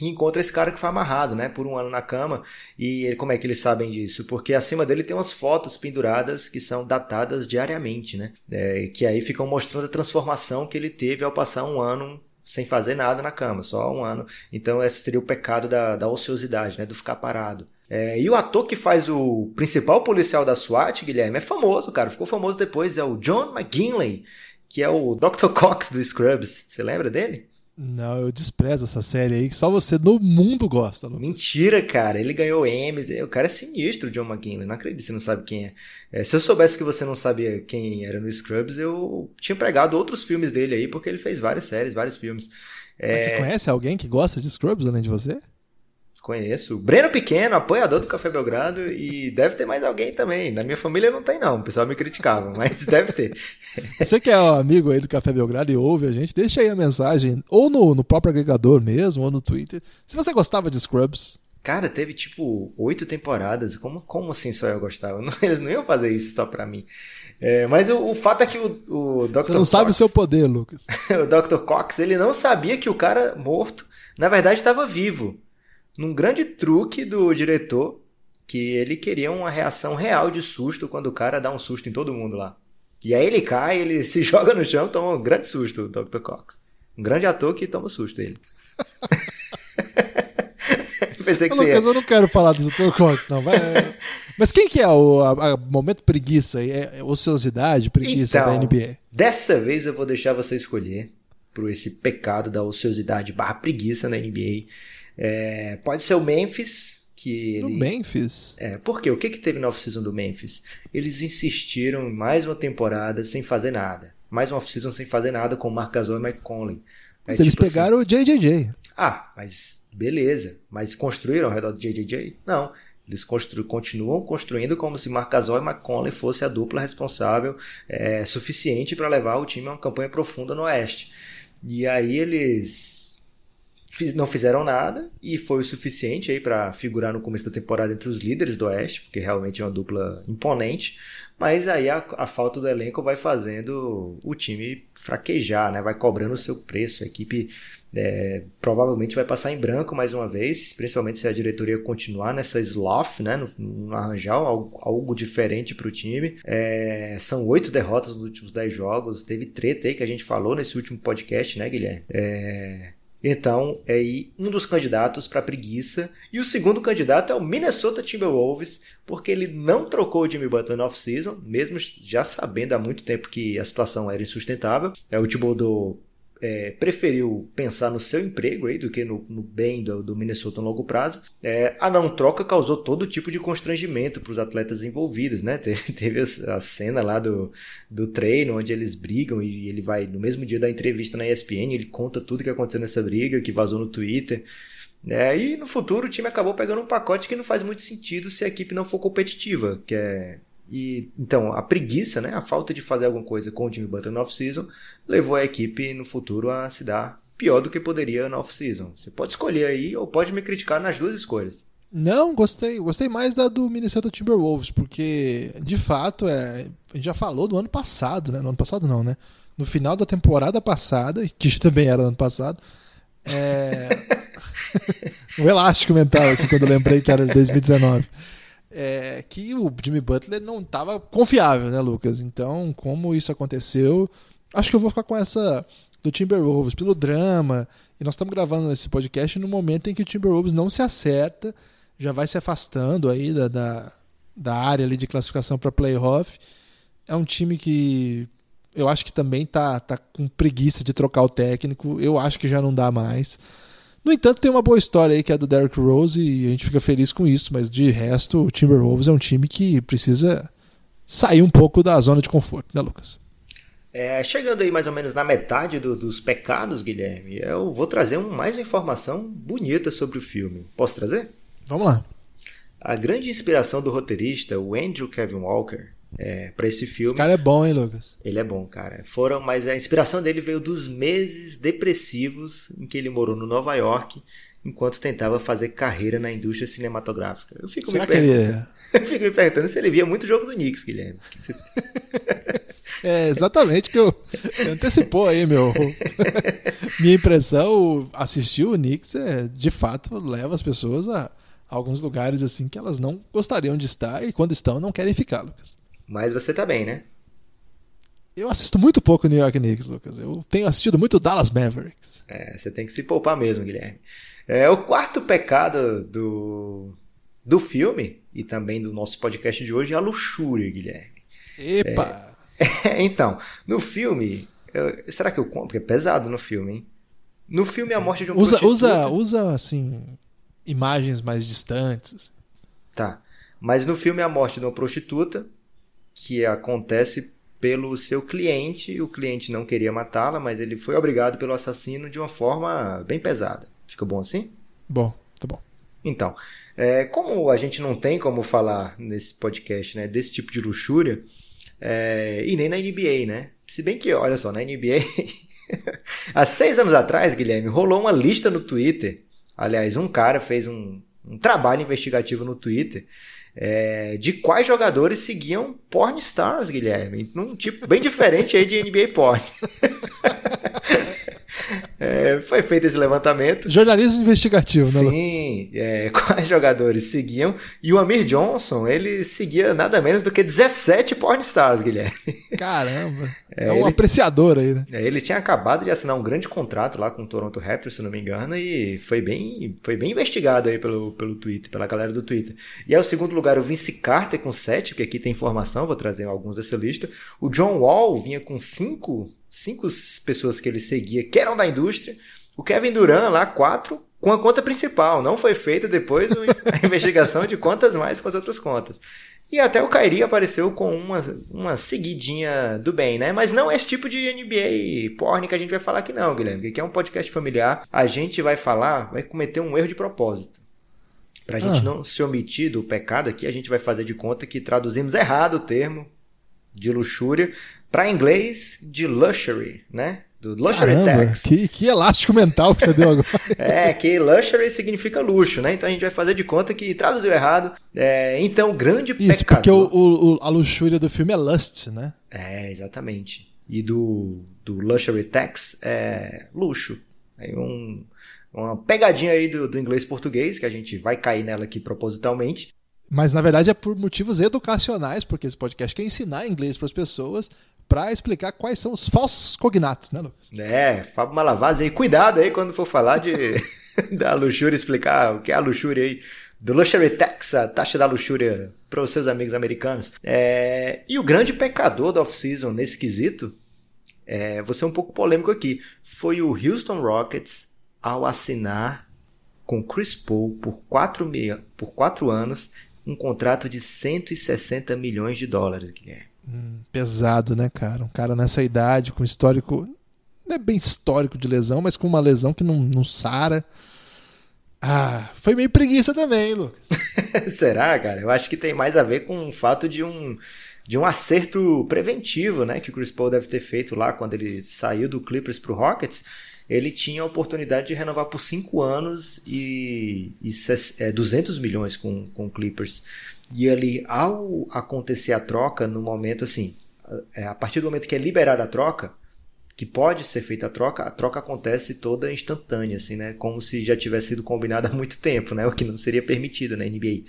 e encontra esse cara que foi amarrado, né, por um ano na cama. E como é que eles sabem disso? Porque acima dele tem umas fotos penduradas que são datadas diariamente, né? É, que aí ficam mostrando a transformação que ele teve ao passar um ano sem fazer nada na cama, só um ano. Então esse seria o pecado da, da ociosidade, né, do ficar parado. É, e o ator que faz o principal policial da SWAT, Guilherme, é famoso, cara. Ficou famoso depois, é o John McGinley, que é o Dr. Cox do Scrubs. Você lembra dele? Não, eu desprezo essa série aí, que só você no mundo gosta. Lucas. Mentira, cara. Ele ganhou Emmys. O cara é sinistro, John McGinley. Não acredito que você não sabe quem é. é. Se eu soubesse que você não sabia quem era no Scrubs, eu tinha pregado outros filmes dele aí, porque ele fez várias séries, vários filmes. Mas é... você conhece alguém que gosta de Scrubs além de você? Conheço. Breno Pequeno, apoiador do Café Belgrado, e deve ter mais alguém também. Na minha família não tem, não. O pessoal me criticava, mas deve ter. Você que é um amigo aí do Café Belgrado e ouve a gente, deixa aí a mensagem, ou no, no próprio agregador mesmo, ou no Twitter. Se você gostava de Scrubs. Cara, teve tipo oito temporadas. Como, como assim só eu gostava? Não, eles não iam fazer isso só pra mim. É, mas o, o, fato é que o, o Dr. Você não Cox, sabe o seu poder, Lucas. o Dr. Cox, ele não sabia que o cara morto, na verdade, estava vivo num grande truque do diretor, que ele queria uma reação real de susto quando o cara dá um susto em todo mundo lá. E aí ele cai, ele se joga no chão, toma um grande susto, o Dr. Cox. Um grande ator que toma susto ele. Pensei que Lucas, eu não quero falar do Dr. Cox, não. Vai... Mas quem que é o a, a momento preguiça? É, é ociosidade, preguiça então, da NBA? Dessa vez eu vou deixar você escolher por esse pecado da ociosidade barra preguiça na NBA. É, pode ser o Memphis, que ele... O Memphis? É, por quê? O que, que teve na off-season do Memphis? Eles insistiram em mais uma temporada sem fazer nada. Mais uma off-season sem fazer nada com o Marc Gasol e Mike Conley. Mas é, eles tipo pegaram assim, o JJJ. Ah, mas beleza. Mas construíram ao redor do JJJ? Não. Eles constru continuam construindo como se Marc Gasol e Mike Conley fosse a dupla responsável é, suficiente para levar o time a uma campanha profunda no Oeste. E aí eles não fizeram nada e foi o suficiente aí para figurar no começo da temporada entre os líderes do Oeste, porque realmente é uma dupla imponente. Mas aí a, a falta do elenco vai fazendo o time fraquejar, né? Vai cobrando o seu preço. A equipe é, provavelmente vai passar em branco mais uma vez, principalmente se a diretoria continuar nessa sloth, né? Arranjar algo, algo diferente para o time. É, são oito derrotas nos últimos dez jogos. Teve treta aí que a gente falou nesse último podcast, né, Guilherme? É, então, é aí um dos candidatos para preguiça. E o segundo candidato é o Minnesota Timberwolves, porque ele não trocou o Jimmy Butler no off-season, mesmo já sabendo há muito tempo que a situação era insustentável. É o Thibodeau é, preferiu pensar no seu emprego aí do que no, no bem do, do, Minnesota no longo prazo. É, a não troca causou todo tipo de constrangimento para os atletas envolvidos, né? Teve, teve a, a, cena lá do, do treino onde eles brigam e ele vai no mesmo dia da entrevista na ESPN, ele conta tudo que aconteceu nessa briga, que vazou no Twitter. É, e no futuro o time acabou pegando um pacote que não faz muito sentido se a equipe não for competitiva, que é e então a preguiça, né, a falta de fazer alguma coisa com o Jimmy Butler no off-season levou a equipe no futuro a se dar pior do que poderia no off-season. Você pode escolher aí ou pode me criticar nas duas escolhas. Não, gostei. Gostei mais da do Minnesota Timberwolves, porque de fato é, a gente já falou do ano passado, né? No ano passado não, né? No final da temporada passada, que também era no ano passado, é... um elástico mental aqui quando eu lembrei que era de 2019 é, que o Jimmy Butler não estava confiável, né, Lucas? Então, como isso aconteceu, acho que eu vou ficar com essa do Timberwolves pelo drama. E nós estamos gravando esse podcast no momento em que o Timberwolves não se acerta, já vai se afastando aí da, da, da área ali de classificação para playoff. É um time que eu acho que também tá, tá com preguiça de trocar o técnico. Eu acho que já não dá mais. No entanto, tem uma boa história aí que é do Derrick Rose e a gente fica feliz com isso, mas de resto, o Timberwolves é um time que precisa sair um pouco da zona de conforto, né, Lucas? É, chegando aí mais ou menos na metade do, dos pecados, Guilherme, eu vou trazer um, mais informação bonita sobre o filme. Posso trazer? Vamos lá. A grande inspiração do roteirista, o Andrew Kevin Walker, é, para esse filme. Esse cara é bom, hein, Lucas? Ele é bom, cara. Foram, mas a inspiração dele veio dos meses depressivos em que ele morou no Nova York enquanto tentava fazer carreira na indústria cinematográfica. Eu fico Será me que ele... Eu fico me perguntando se ele via muito jogo do Knicks, Guilherme. É exatamente que eu, você antecipou aí, meu. Minha impressão, assistir o Knicks é, de fato leva as pessoas a, a alguns lugares assim que elas não gostariam de estar e quando estão não querem ficar, Lucas. Mas você tá bem, né? Eu assisto muito pouco New York Knicks, Lucas. Eu tenho assistido muito Dallas Mavericks. É, você tem que se poupar mesmo, Guilherme. É o quarto pecado do, do filme e também do nosso podcast de hoje é a luxúria, Guilherme. Epa! É, então, no filme. Eu, será que eu compro? Porque é pesado no filme, hein? No filme, a morte de um usa, prostituta... Usa, usa, assim, imagens mais distantes. Tá. Mas no filme, a morte de uma prostituta, que acontece pelo seu cliente. O cliente não queria matá-la, mas ele foi obrigado pelo assassino de uma forma bem pesada. Fica bom assim? Bom, tá bom. Então, é, como a gente não tem como falar nesse podcast né, desse tipo de luxúria, é, e nem na NBA, né? Se bem que, olha só, na NBA, há seis anos atrás, Guilherme, rolou uma lista no Twitter. Aliás, um cara fez um, um trabalho investigativo no Twitter é, de quais jogadores seguiam porn stars, Guilherme. Num tipo bem diferente aí de NBA porn. É, foi feito esse levantamento. Jornalismo investigativo, né? Sim, é, quais jogadores seguiam. E o Amir Johnson, ele seguia nada menos do que 17 pornstars, Guilherme. Caramba. É, é um ele, apreciador aí, né? É, ele tinha acabado de assinar um grande contrato lá com o Toronto Raptors, se não me engano, e foi bem, foi bem investigado aí pelo, pelo Twitter, pela galera do Twitter. E aí o segundo lugar, o Vince Carter com 7, que aqui tem informação, vou trazer alguns dessa lista. O John Wall vinha com 5 cinco pessoas que ele seguia que eram da indústria. O Kevin Durant lá, quatro, com a conta principal. Não foi feita depois a investigação de contas mais com as outras contas. E até o Kairi apareceu com uma, uma seguidinha do bem, né? Mas não esse tipo de NBA porn que a gente vai falar aqui não, Guilherme. Que é um podcast familiar. A gente vai falar, vai cometer um erro de propósito. Pra gente ah. não se omitir do pecado aqui, a gente vai fazer de conta que traduzimos errado o termo de luxúria para inglês de luxury, né? Do luxury Caramba, tax. Que, que elástico mental que você deu agora. é, que luxury significa luxo, né? Então a gente vai fazer de conta que traduziu errado. É, então, o grande Isso, pecado... porque o, o, a luxúria do filme é lust, né? É, exatamente. E do, do luxury tax é luxo. Aí um, uma pegadinha aí do, do inglês português, que a gente vai cair nela aqui propositalmente. Mas na verdade é por motivos educacionais, porque esse podcast quer ensinar inglês para as pessoas para explicar quais são os falsos cognatos, né, Lucas? É, Fábio Malavaz aí, cuidado aí quando for falar de da luxúria, explicar o que é a luxúria aí, do luxury tax, a taxa da luxúria para os seus amigos americanos. É, e o grande pecador da off-season nesse quesito, é, vou ser um pouco polêmico aqui, foi o Houston Rockets ao assinar com Chris Paul por quatro, por quatro anos um contrato de 160 milhões de dólares, Guilherme. Hum, pesado, né, cara? Um cara nessa idade, com histórico. Não é bem histórico de lesão, mas com uma lesão que não, não sara. Ah, foi meio preguiça também, Lucas. Será, cara? Eu acho que tem mais a ver com o fato de um, de um acerto preventivo, né? Que o Chris Paul deve ter feito lá quando ele saiu do Clippers pro Rockets. Ele tinha a oportunidade de renovar por 5 anos e, e é, 200 milhões com, com o Clippers. E ali, ao acontecer a troca, no momento assim, é, a partir do momento que é liberada a troca, que pode ser feita a troca, a troca acontece toda instantânea, assim, né? Como se já tivesse sido combinado há muito tempo, né? O que não seria permitido na NBA.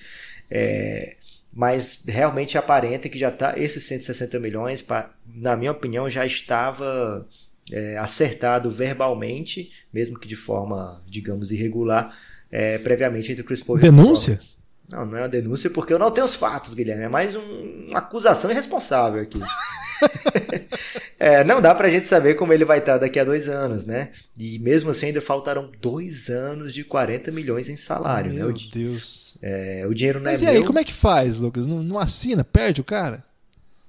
É, mas realmente aparenta que já está esses 160 milhões, na minha opinião, já estava é, acertado verbalmente, mesmo que de forma, digamos, irregular, é, previamente entre o Chris Paul e Denúncia? Não, não é uma denúncia porque eu não tenho os fatos, Guilherme. É mais um, uma acusação irresponsável aqui. é, não dá pra gente saber como ele vai estar daqui a dois anos, né? E mesmo assim ainda faltaram dois anos de 40 milhões em salário, Meu né? Meu Deus. É, o dinheiro não Mas é e aí, como é que faz, Lucas? Não, não assina? Perde o cara?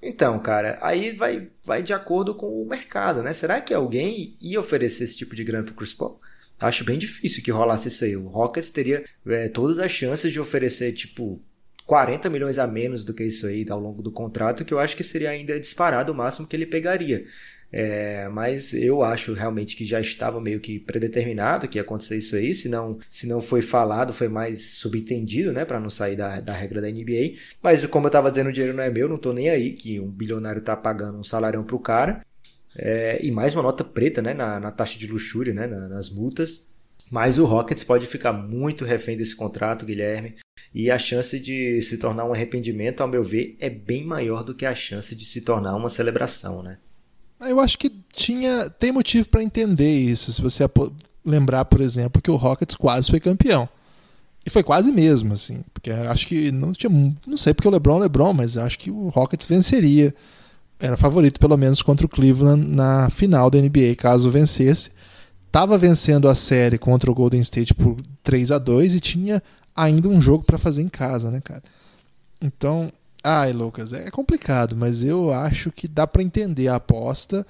Então, cara, aí vai, vai de acordo com o mercado, né? Será que alguém ia oferecer esse tipo de grana pro Chris Paul? Acho bem difícil que rolasse isso aí. O Rockets teria é, todas as chances de oferecer, tipo, 40 milhões a menos do que isso aí ao longo do contrato, que eu acho que seria ainda disparado o máximo que ele pegaria. É, mas eu acho realmente que já estava meio que predeterminado que ia acontecer isso aí, se não, se não foi falado, foi mais subentendido, né, para não sair da, da regra da NBA. Mas como eu estava dizendo, o dinheiro não é meu, não tô nem aí que um bilionário tá pagando um salário pro cara. É, e mais uma nota preta, né, na, na taxa de luxúria, né, na, nas multas. Mas o Rockets pode ficar muito refém desse contrato, Guilherme. E a chance de se tornar um arrependimento, ao meu ver, é bem maior do que a chance de se tornar uma celebração, né? Eu acho que tinha tem motivo para entender isso. Se você lembrar, por exemplo, que o Rockets quase foi campeão. E foi quase mesmo, assim, porque acho que não tinha, não sei porque o LeBron, é LeBron, mas acho que o Rockets venceria. Era favorito pelo menos contra o Cleveland na final da NBA, caso vencesse. Tava vencendo a série contra o Golden State por 3 a 2 e tinha ainda um jogo para fazer em casa, né, cara? Então, Ai, Lucas, é complicado, mas eu acho que dá para entender a aposta.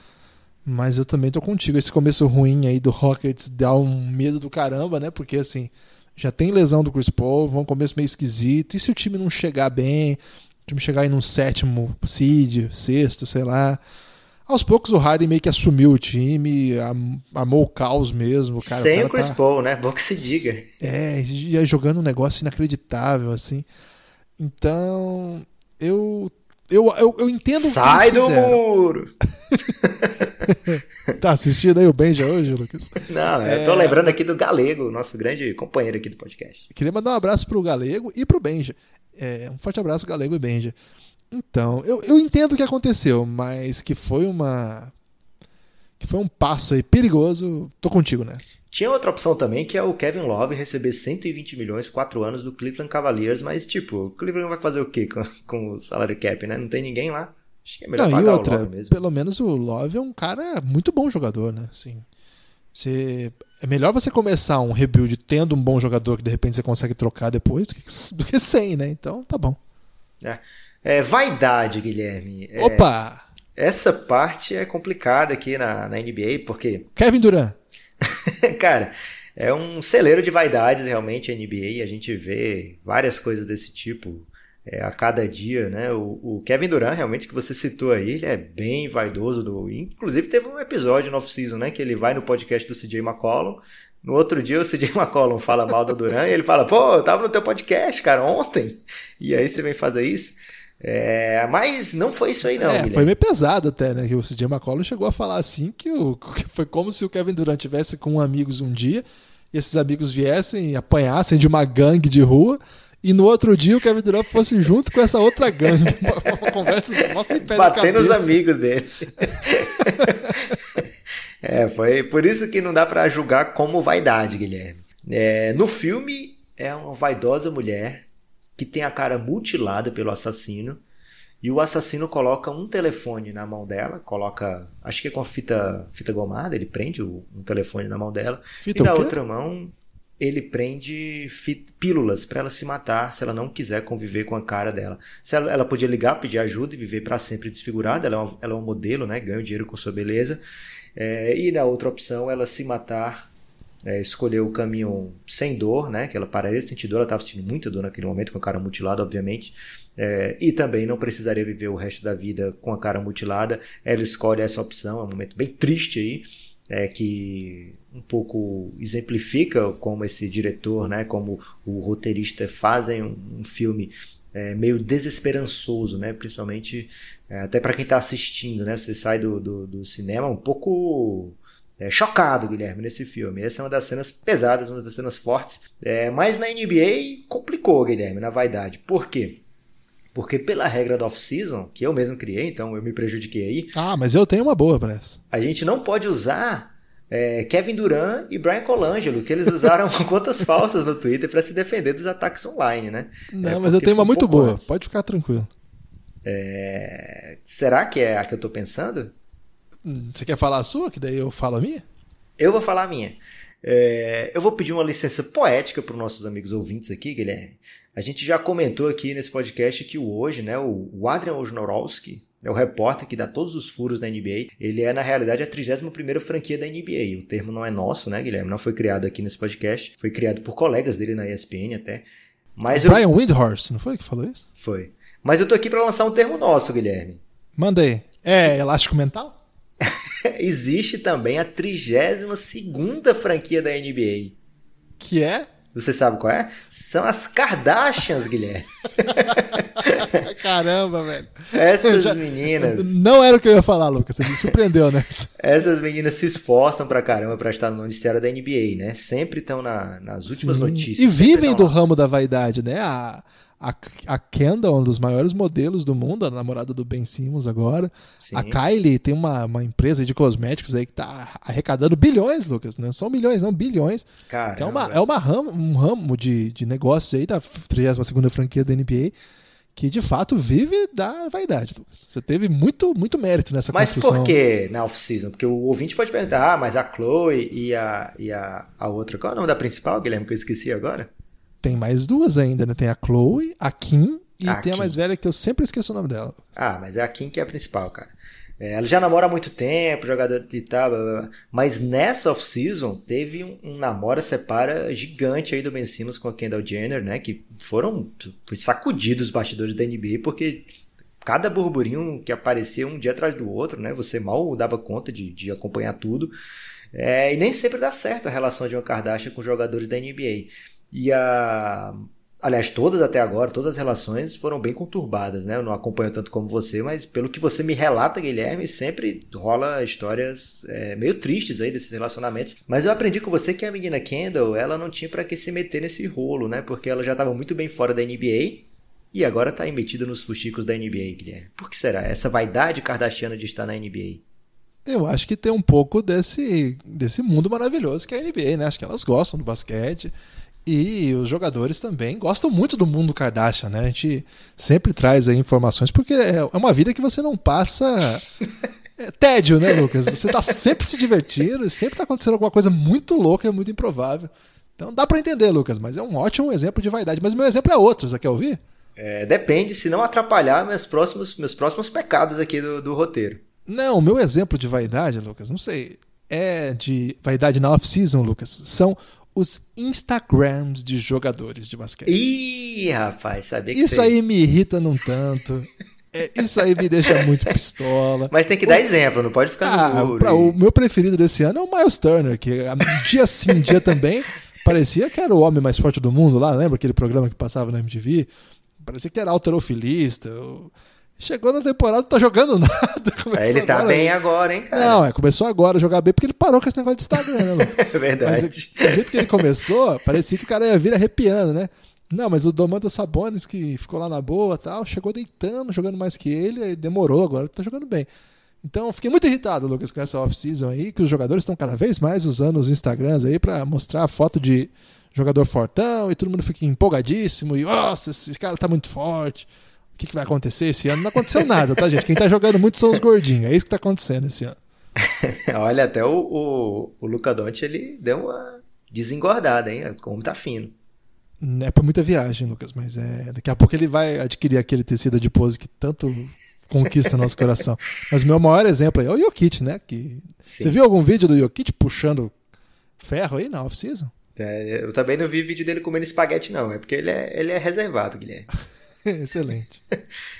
Mas eu também tô contigo. Esse começo ruim aí do Rockets dá um medo do caramba, né? Porque assim, já tem lesão do Chris Paul, vão um começo meio esquisito. E se o time não chegar bem, o time chegar aí num sétimo seed, sexto, sei lá. Aos poucos o Harden meio que assumiu o time, amou o caos mesmo. Cara, Sem o, o Chris tá... Paul, né? Bom que se diga. É, ia jogando um negócio inacreditável, assim. Então, eu eu, eu, eu entendo Sai do muro! tá assistindo aí o Benja hoje, Lucas? Não, é... eu tô lembrando aqui do Galego, nosso grande companheiro aqui do podcast. Queria mandar um abraço pro Galego e pro Benja. É, um forte abraço, Galego e Benja. Então, eu, eu entendo o que aconteceu, mas que foi uma foi um passo aí perigoso. Tô contigo nessa. Tinha outra opção também, que é o Kevin Love receber 120 milhões, 4 anos do Cleveland Cavaliers, mas tipo, o Cleveland vai fazer o quê com, com o salário cap, né? Não tem ninguém lá. Acho que é melhor Não, pagar e outra, o Love mesmo. Pelo menos o Love é um cara muito bom jogador, né? Assim, você, é melhor você começar um rebuild tendo um bom jogador que de repente você consegue trocar depois do que, do que sem, né? Então tá bom. É. É, vaidade, Guilherme. É, Opa! Essa parte é complicada aqui na, na NBA, porque. Kevin Durant. Cara, é um celeiro de vaidades realmente a NBA. A gente vê várias coisas desse tipo é, a cada dia, né? O, o, Kevin Durant, realmente, que você citou aí, ele é bem vaidoso. Do... Inclusive, teve um episódio no off-season, né? Que ele vai no podcast do CJ McCollum. No outro dia, o CJ McCollum fala mal do Durant e ele fala: pô, eu tava no teu podcast, cara, ontem. E aí você vem fazer isso. É, mas não foi isso aí, não. É, foi meio pesado até, né? Que o CJ McCollum chegou a falar assim que, o, que foi como se o Kevin Durant tivesse com amigos um dia e esses amigos viessem e apanhassem de uma gangue de rua e no outro dia o Kevin Durant fosse junto com essa outra gangue. Uma, uma conversa nossa pé Batendo os amigos dele. é, foi por isso que não dá para julgar como vaidade, Guilherme. É, no filme é uma vaidosa mulher que tem a cara mutilada pelo assassino. E o assassino coloca um telefone na mão dela, coloca, acho que é com fita, fita gomada, ele prende um telefone na mão dela. Fita e na outra mão, ele prende fit, pílulas para ela se matar se ela não quiser conviver com a cara dela. Se ela, ela podia ligar, pedir ajuda e viver para sempre desfigurada, ela é, uma, ela é um modelo, né? ganha dinheiro com sua beleza. É, e na outra opção, ela se matar é, escolheu o caminho sem dor, né? Que ela pararia de sentir dor, ela estava sentindo muita dor naquele momento, com a cara mutilada, obviamente. É, e também não precisaria viver o resto da vida com a cara mutilada. Ela escolhe essa opção, é um momento bem triste aí, é, que um pouco exemplifica como esse diretor, né? Como o roteirista fazem um, filme é, meio desesperançoso, né? Principalmente é, até para quem está assistindo, né? Você sai do, do, do cinema um pouco é, chocado, Guilherme, nesse filme. Essa é uma das cenas pesadas, uma das cenas fortes. É, mas na NBA complicou, Guilherme, na vaidade. Por quê? Porque pela regra do off-season, que eu mesmo criei, então eu me prejudiquei aí. Ah, mas eu tenho uma boa para essa. A gente não pode usar é, Kevin Durant e Brian Colangelo, que eles usaram contas falsas no Twitter para se defender dos ataques online, né? Não, é, mas eu tenho uma um muito boa, antes. pode ficar tranquilo. É, será que é a que eu tô pensando? Você quer falar a sua, que daí eu falo a minha? Eu vou falar a minha. É, eu vou pedir uma licença poética para os nossos amigos ouvintes aqui, Guilherme. A gente já comentou aqui nesse podcast que o hoje, né, o Adrian Wojnarowski, é o repórter que dá todos os furos da NBA. Ele é, na realidade, a 31ª franquia da NBA. O termo não é nosso, né, Guilherme? Não foi criado aqui nesse podcast. Foi criado por colegas dele na ESPN até. Mas o Brian eu... Windhorst, não foi que falou isso? Foi. Mas eu tô aqui para lançar um termo nosso, Guilherme. Mandei. É elástico mental? Existe também a 32ª franquia da NBA. Que é? Você sabe qual é? São as Kardashians, Guilherme. Caramba, velho. Essas já... meninas. Não era o que eu ia falar, Lucas. Você me surpreendeu né? Essas meninas se esforçam pra caramba pra estar no noticiário da NBA, né? Sempre estão na, nas últimas Sim. notícias. E vivem do ramo da vaidade, né? A, a, a Kendall, um dos maiores modelos do mundo, a namorada do Ben Simmons agora. Sim. A Kylie tem uma, uma empresa de cosméticos aí que tá arrecadando bilhões, Lucas. Não são milhões, não, bilhões. Caramba. é, uma, é uma ramo, um ramo de, de negócios aí da 32 franquia da NBA que de fato vive da vaidade, Lucas. Você teve muito, muito mérito nessa mas construção. Mas por que na off-season? Porque o ouvinte pode perguntar, ah, mas a Chloe e a, e a, a outra, qual é o nome da principal, Guilherme, que eu esqueci agora? Tem mais duas ainda, né? Tem a Chloe, a Kim e a tem Kim. a mais velha que eu sempre esqueço o nome dela. Ah, mas é a Kim que é a principal, cara. É, ela já namora há muito tempo, jogador de tal, blá, blá, blá. mas nessa off-season teve um, um namoro separa gigante aí do Ben Simmons com a Kendall Jenner, né? Que foram sacudidos os bastidores da NBA, porque cada burburinho que aparecia um dia atrás do outro, né? Você mal dava conta de, de acompanhar tudo. É, e nem sempre dá certo a relação de uma Kardashian com jogadores da NBA. E a. Aliás, todas até agora, todas as relações foram bem conturbadas, né? Eu não acompanho tanto como você, mas pelo que você me relata, Guilherme, sempre rola histórias é, meio tristes aí desses relacionamentos. Mas eu aprendi com você que a menina Kendall, ela não tinha para que se meter nesse rolo, né? Porque ela já estava muito bem fora da NBA e agora está metida nos fuxicos da NBA, Guilherme. Por que será? Essa vaidade kardashiana de estar na NBA? Eu acho que tem um pouco desse, desse mundo maravilhoso que é a NBA, né? Acho que elas gostam do basquete. E os jogadores também gostam muito do mundo Kardashian, né? A gente sempre traz aí informações, porque é, é uma vida que você não passa. É tédio, né, Lucas? Você tá sempre se divertindo e sempre tá acontecendo alguma coisa muito louca e muito improvável. Então dá para entender, Lucas, mas é um ótimo exemplo de vaidade. Mas meu exemplo é outro, você quer ouvir? É, depende, se não atrapalhar meus próximos, meus próximos pecados aqui do, do roteiro. Não, o meu exemplo de vaidade, Lucas, não sei, é de vaidade na off-season, Lucas. São os Instagrams de jogadores de basquete. Ih, rapaz, sabia que Isso aí me irrita num tanto. É, isso aí me deixa muito pistola. Mas tem que dar o... exemplo, não pode ficar ah, no pra, O meu preferido desse ano é o Miles Turner, que dia sim, dia também parecia que era o homem mais forte do mundo lá, lembra aquele programa que passava na MTV? Parecia que era alterofilista. Eu... Chegou na temporada, não tá jogando nada. Começou ele tá agora, bem agora, hein, cara? Não, é, começou agora a jogar bem porque ele parou com esse negócio de Instagram, né? é verdade. Mas do jeito que ele começou, parecia que o cara ia vir arrepiando, né? Não, mas o Domantas Sabonis, que ficou lá na boa tal, chegou deitando, jogando mais que ele, aí demorou, agora tá jogando bem. Então, fiquei muito irritado, Lucas, com essa off-season aí, que os jogadores estão cada vez mais usando os Instagrams aí para mostrar a foto de jogador fortão e todo mundo fica empolgadíssimo e, nossa, esse cara tá muito forte. O que, que, vai acontecer esse ano? Não aconteceu nada, tá, gente? Quem tá jogando muito são os gordinhos. É isso que tá acontecendo esse ano. Olha, até o, o, o Luca Donte, ele deu uma desengordada, hein? Como tá fino. É pra muita viagem, Lucas, mas é daqui a pouco ele vai adquirir aquele tecido de pose que tanto conquista nosso coração. Mas o meu maior exemplo é o Jokic, né? Que... Você viu algum vídeo do Jokic puxando ferro aí na off-season? É, eu também não vi vídeo dele comendo espaguete, não. É porque ele é, ele é reservado, Guilherme. Excelente.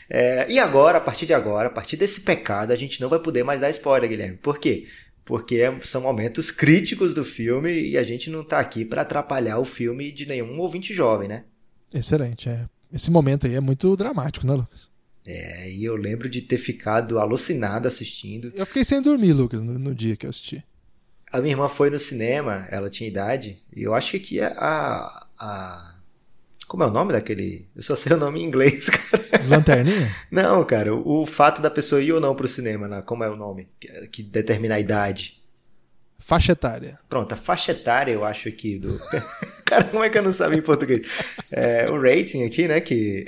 É, e agora, a partir de agora, a partir desse pecado, a gente não vai poder mais dar spoiler, Guilherme. Por quê? Porque são momentos críticos do filme e a gente não tá aqui para atrapalhar o filme de nenhum ouvinte jovem, né? Excelente. É. Esse momento aí é muito dramático, né, Lucas? É, e eu lembro de ter ficado alucinado assistindo. Eu fiquei sem dormir, Lucas, no, no dia que eu assisti. A minha irmã foi no cinema, ela tinha idade, e eu acho que a, a como é o nome daquele. Eu só sei o nome em inglês, cara. Lanterninha? Não, cara. O, o fato da pessoa ir ou não pro cinema, né? como é o nome? Que, que, determina a idade. Faixa etária. Pronto, a faixa etária eu acho aqui do. cara, como é que eu não sabia em português? É, o rating aqui, né? Que.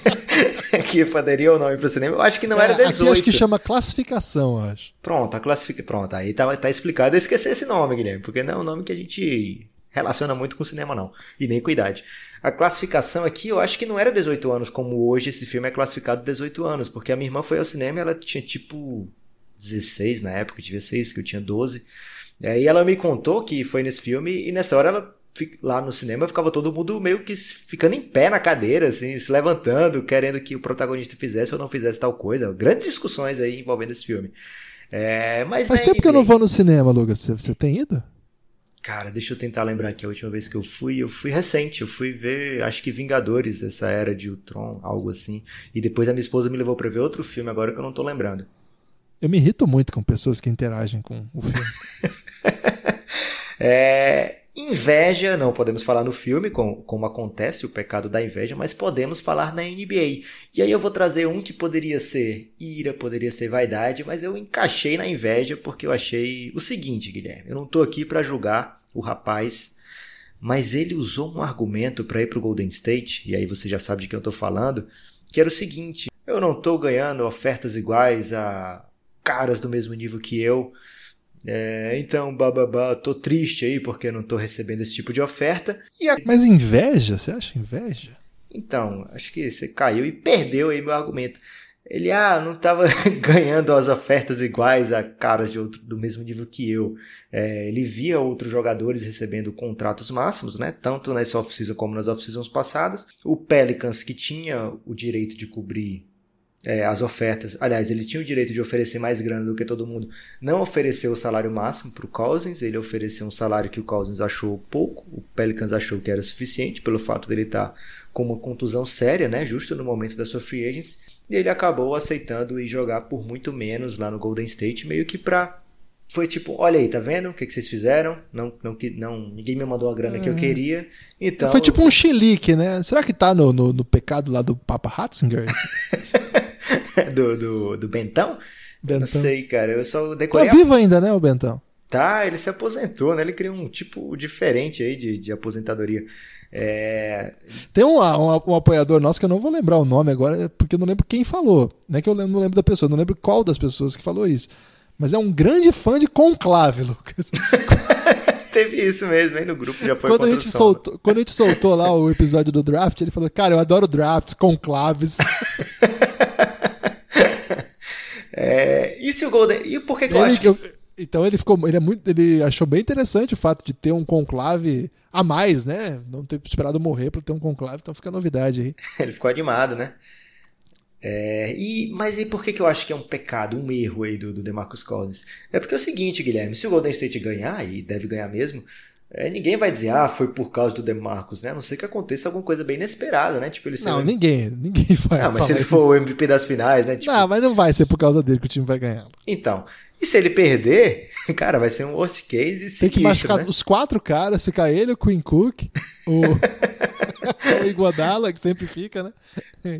que poderia ou não ir pro cinema. Eu acho que não é, era 18. Aqui acho que chama classificação, eu acho. Pronto, a classificação. Pronto, aí tá, tá explicado. Eu esqueci esse nome, Guilherme, porque não é um nome que a gente relaciona muito com cinema, não. E nem com idade. A classificação aqui, eu acho que não era 18 anos, como hoje esse filme é classificado 18 anos, porque a minha irmã foi ao cinema ela tinha tipo 16 na época, 16, que eu tinha 12. É, e ela me contou que foi nesse filme, e nessa hora ela lá no cinema ficava todo mundo meio que ficando em pé na cadeira, assim, se levantando, querendo que o protagonista fizesse ou não fizesse tal coisa. Grandes discussões aí envolvendo esse filme. É, mas Faz tempo que eu não vou no cinema, Lucas. Você tem ido? Cara, deixa eu tentar lembrar aqui a última vez que eu fui. Eu fui recente, eu fui ver, acho que Vingadores, essa era de Ultron, algo assim. E depois a minha esposa me levou para ver outro filme agora que eu não tô lembrando. Eu me irrito muito com pessoas que interagem com o filme. é, Inveja, não podemos falar no filme como, como acontece o pecado da inveja, mas podemos falar na NBA. E aí eu vou trazer um que poderia ser ira, poderia ser vaidade, mas eu encaixei na inveja porque eu achei o seguinte, Guilherme. Eu não estou aqui para julgar o rapaz, mas ele usou um argumento para ir para o Golden State, e aí você já sabe de quem eu estou falando, que era o seguinte: eu não estou ganhando ofertas iguais a caras do mesmo nível que eu. É, então, bababá, tô triste aí porque não tô recebendo esse tipo de oferta. A... Mas inveja? Você acha inveja? Então, acho que você caiu e perdeu aí meu argumento. Ele, ah, não estava ganhando as ofertas iguais a caras de outro, do mesmo nível que eu. É, ele via outros jogadores recebendo contratos máximos, né? Tanto nessa off-season como nas off-seasons passadas. O Pelicans, que tinha o direito de cobrir é, as ofertas. Aliás, ele tinha o direito de oferecer mais grana do que todo mundo. Não ofereceu o salário máximo para o Cousins, ele ofereceu um salário que o Cousins achou pouco, o Pelicans achou que era suficiente, pelo fato dele estar tá com uma contusão séria, né, justo no momento da sua free agency, e ele acabou aceitando e jogar por muito menos lá no Golden State, meio que para foi tipo, olha aí, tá vendo o que, que vocês fizeram? Não, não, não, ninguém me mandou a grana que eu é. queria. Então foi tipo um chilique, né? Será que tá no, no, no pecado lá do Papa Ratzinger? do, do, do Bentão? Bentão? Não sei, cara. Eu só decorei. Tá vivo ainda, né, o Bentão? Tá, ele se aposentou, né? Ele criou um tipo diferente aí de, de aposentadoria. É... Tem um, um, um, apoiador nosso que eu não vou lembrar o nome agora, porque eu não lembro quem falou. Não é que eu não lembro da pessoa, não lembro qual das pessoas que falou isso. Mas é um grande fã de Conclave, Lucas. Teve isso mesmo, aí no grupo já foi quando a gente soltou Quando a gente soltou lá o episódio do draft, ele falou: Cara, eu adoro drafts, conclaves. É, e se o Golden. E por que, que eu acho que... eu, Então ele ficou. Ele, é muito, ele achou bem interessante o fato de ter um conclave a mais, né? Não ter esperado morrer para ter um conclave, então fica novidade aí. ele ficou animado, né? É, e, mas e por que, que eu acho que é um pecado, um erro aí do, do DeMarcus Cousins? É porque é o seguinte, Guilherme, se o Golden State ganhar, e deve ganhar mesmo, é, ninguém vai dizer, ah, foi por causa do DeMarcus, né? A não sei que aconteça alguma coisa bem inesperada, né? Tipo, ele Não, ser... ninguém, ninguém vai. Não, mas se ele for o MVP das finais, né? Tipo... Não, mas não vai ser por causa dele que o time vai ganhar. Então, e se ele perder, cara, vai ser um worst case Tem que machucar né? os quatro caras, ficar ele, o Queen Cook, o, o Iguodala, que sempre fica, né?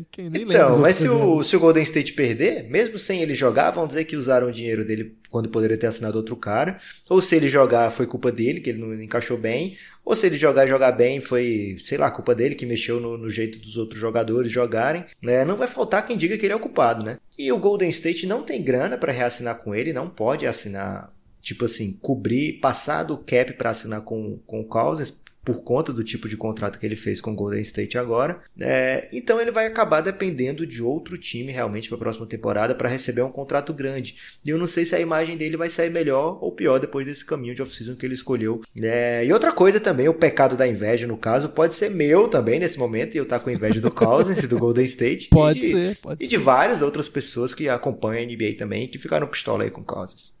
Quem nem então, mas se o, se o Golden State perder, mesmo sem ele jogar, vão dizer que usaram o dinheiro dele quando poderia ter assinado outro cara. Ou se ele jogar, foi culpa dele, que ele não encaixou bem. Ou se ele jogar e jogar bem, foi, sei lá, culpa dele, que mexeu no, no jeito dos outros jogadores jogarem. Né? Não vai faltar quem diga que ele é o culpado, né? E o Golden State não tem grana para reassinar com ele, não pode assinar tipo assim, cobrir, passar do cap para assinar com, com o Cousins, por conta do tipo de contrato que ele fez com o Golden State agora. É, então ele vai acabar dependendo de outro time realmente para a próxima temporada para receber um contrato grande. E eu não sei se a imagem dele vai sair melhor ou pior depois desse caminho de off-season que ele escolheu. É, e outra coisa também, o pecado da inveja, no caso, pode ser meu também nesse momento, e eu tá com inveja do Cousins e do Golden State. Pode de, ser, pode E de várias outras pessoas que acompanham a NBA também que ficaram pistola aí com o Cousins.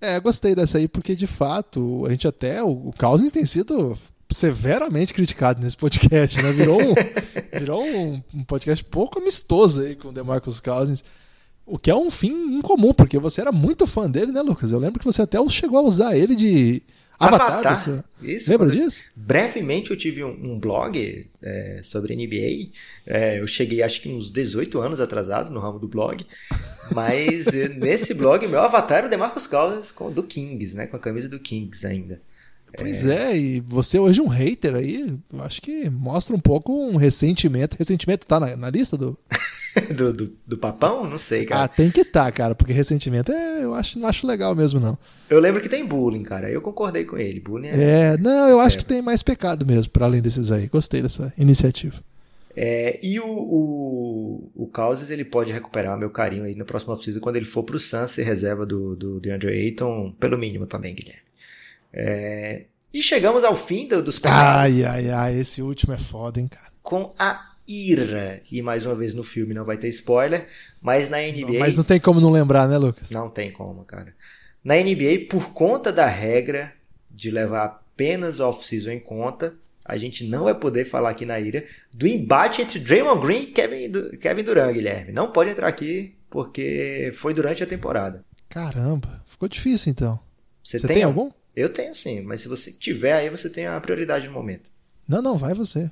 É, gostei dessa aí, porque de fato, a gente até. O Cousins tem sido severamente criticado nesse podcast, né? Virou um, virou um, um, podcast pouco amistoso aí com o DeMarcus Cousins. O que é um fim incomum, porque você era muito fã dele, né, Lucas? Eu lembro que você até chegou a usar ele de avatar. avatar. Isso, Lembra disso? Brevemente eu tive um, um blog é, sobre NBA. É, eu cheguei acho que uns 18 anos atrasado no ramo do blog. Mas eh, nesse blog, meu avatar era o DeMarcus Cousins do Kings, né? Com a camisa do Kings ainda. Pois é. é, e você hoje um hater aí, eu acho que mostra um pouco um ressentimento. Ressentimento tá na, na lista do. do, do, do, papão? Não sei, cara. Ah, tem que estar, tá, cara, porque ressentimento é, eu acho, não acho legal mesmo, não. Eu lembro que tem bullying, cara. Eu concordei com ele. Bullying é. É, não, eu acho é. que tem mais pecado mesmo, para além desses aí. Gostei dessa iniciativa. É, e o, o, o Causes, ele pode recuperar meu carinho aí no próximo off quando ele for pro Suns ser reserva do, do DeAndre Ayton, pelo mínimo também, Guilherme. É, e chegamos ao fim do, dos pecados. Ai, ai, ai, esse último é foda, hein, cara. Com a ira. E mais uma vez no filme não vai ter spoiler, mas na NBA. Mas não tem como não lembrar, né, Lucas? Não tem como, cara. Na NBA, por conta da regra de levar apenas off-season em conta, a gente não vai poder falar aqui na ira do embate entre Draymond Green e Kevin, Kevin Durant, Guilherme. Não pode entrar aqui porque foi durante a temporada. Caramba, ficou difícil então. Você, você tem, tem algum? Eu tenho sim, mas se você tiver aí, você tem a prioridade no momento. Não, não, vai você.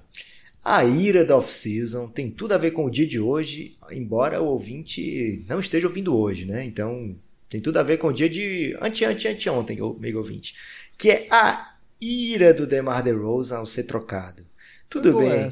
A ira da off-season tem tudo a ver com o dia de hoje, embora o ouvinte não esteja ouvindo hoje, né? Então, tem tudo a ver com o dia de ante ante ante ontem, amigo ouvinte, que é a ira do DeMar DeRozan ao ser trocado. Tudo bem.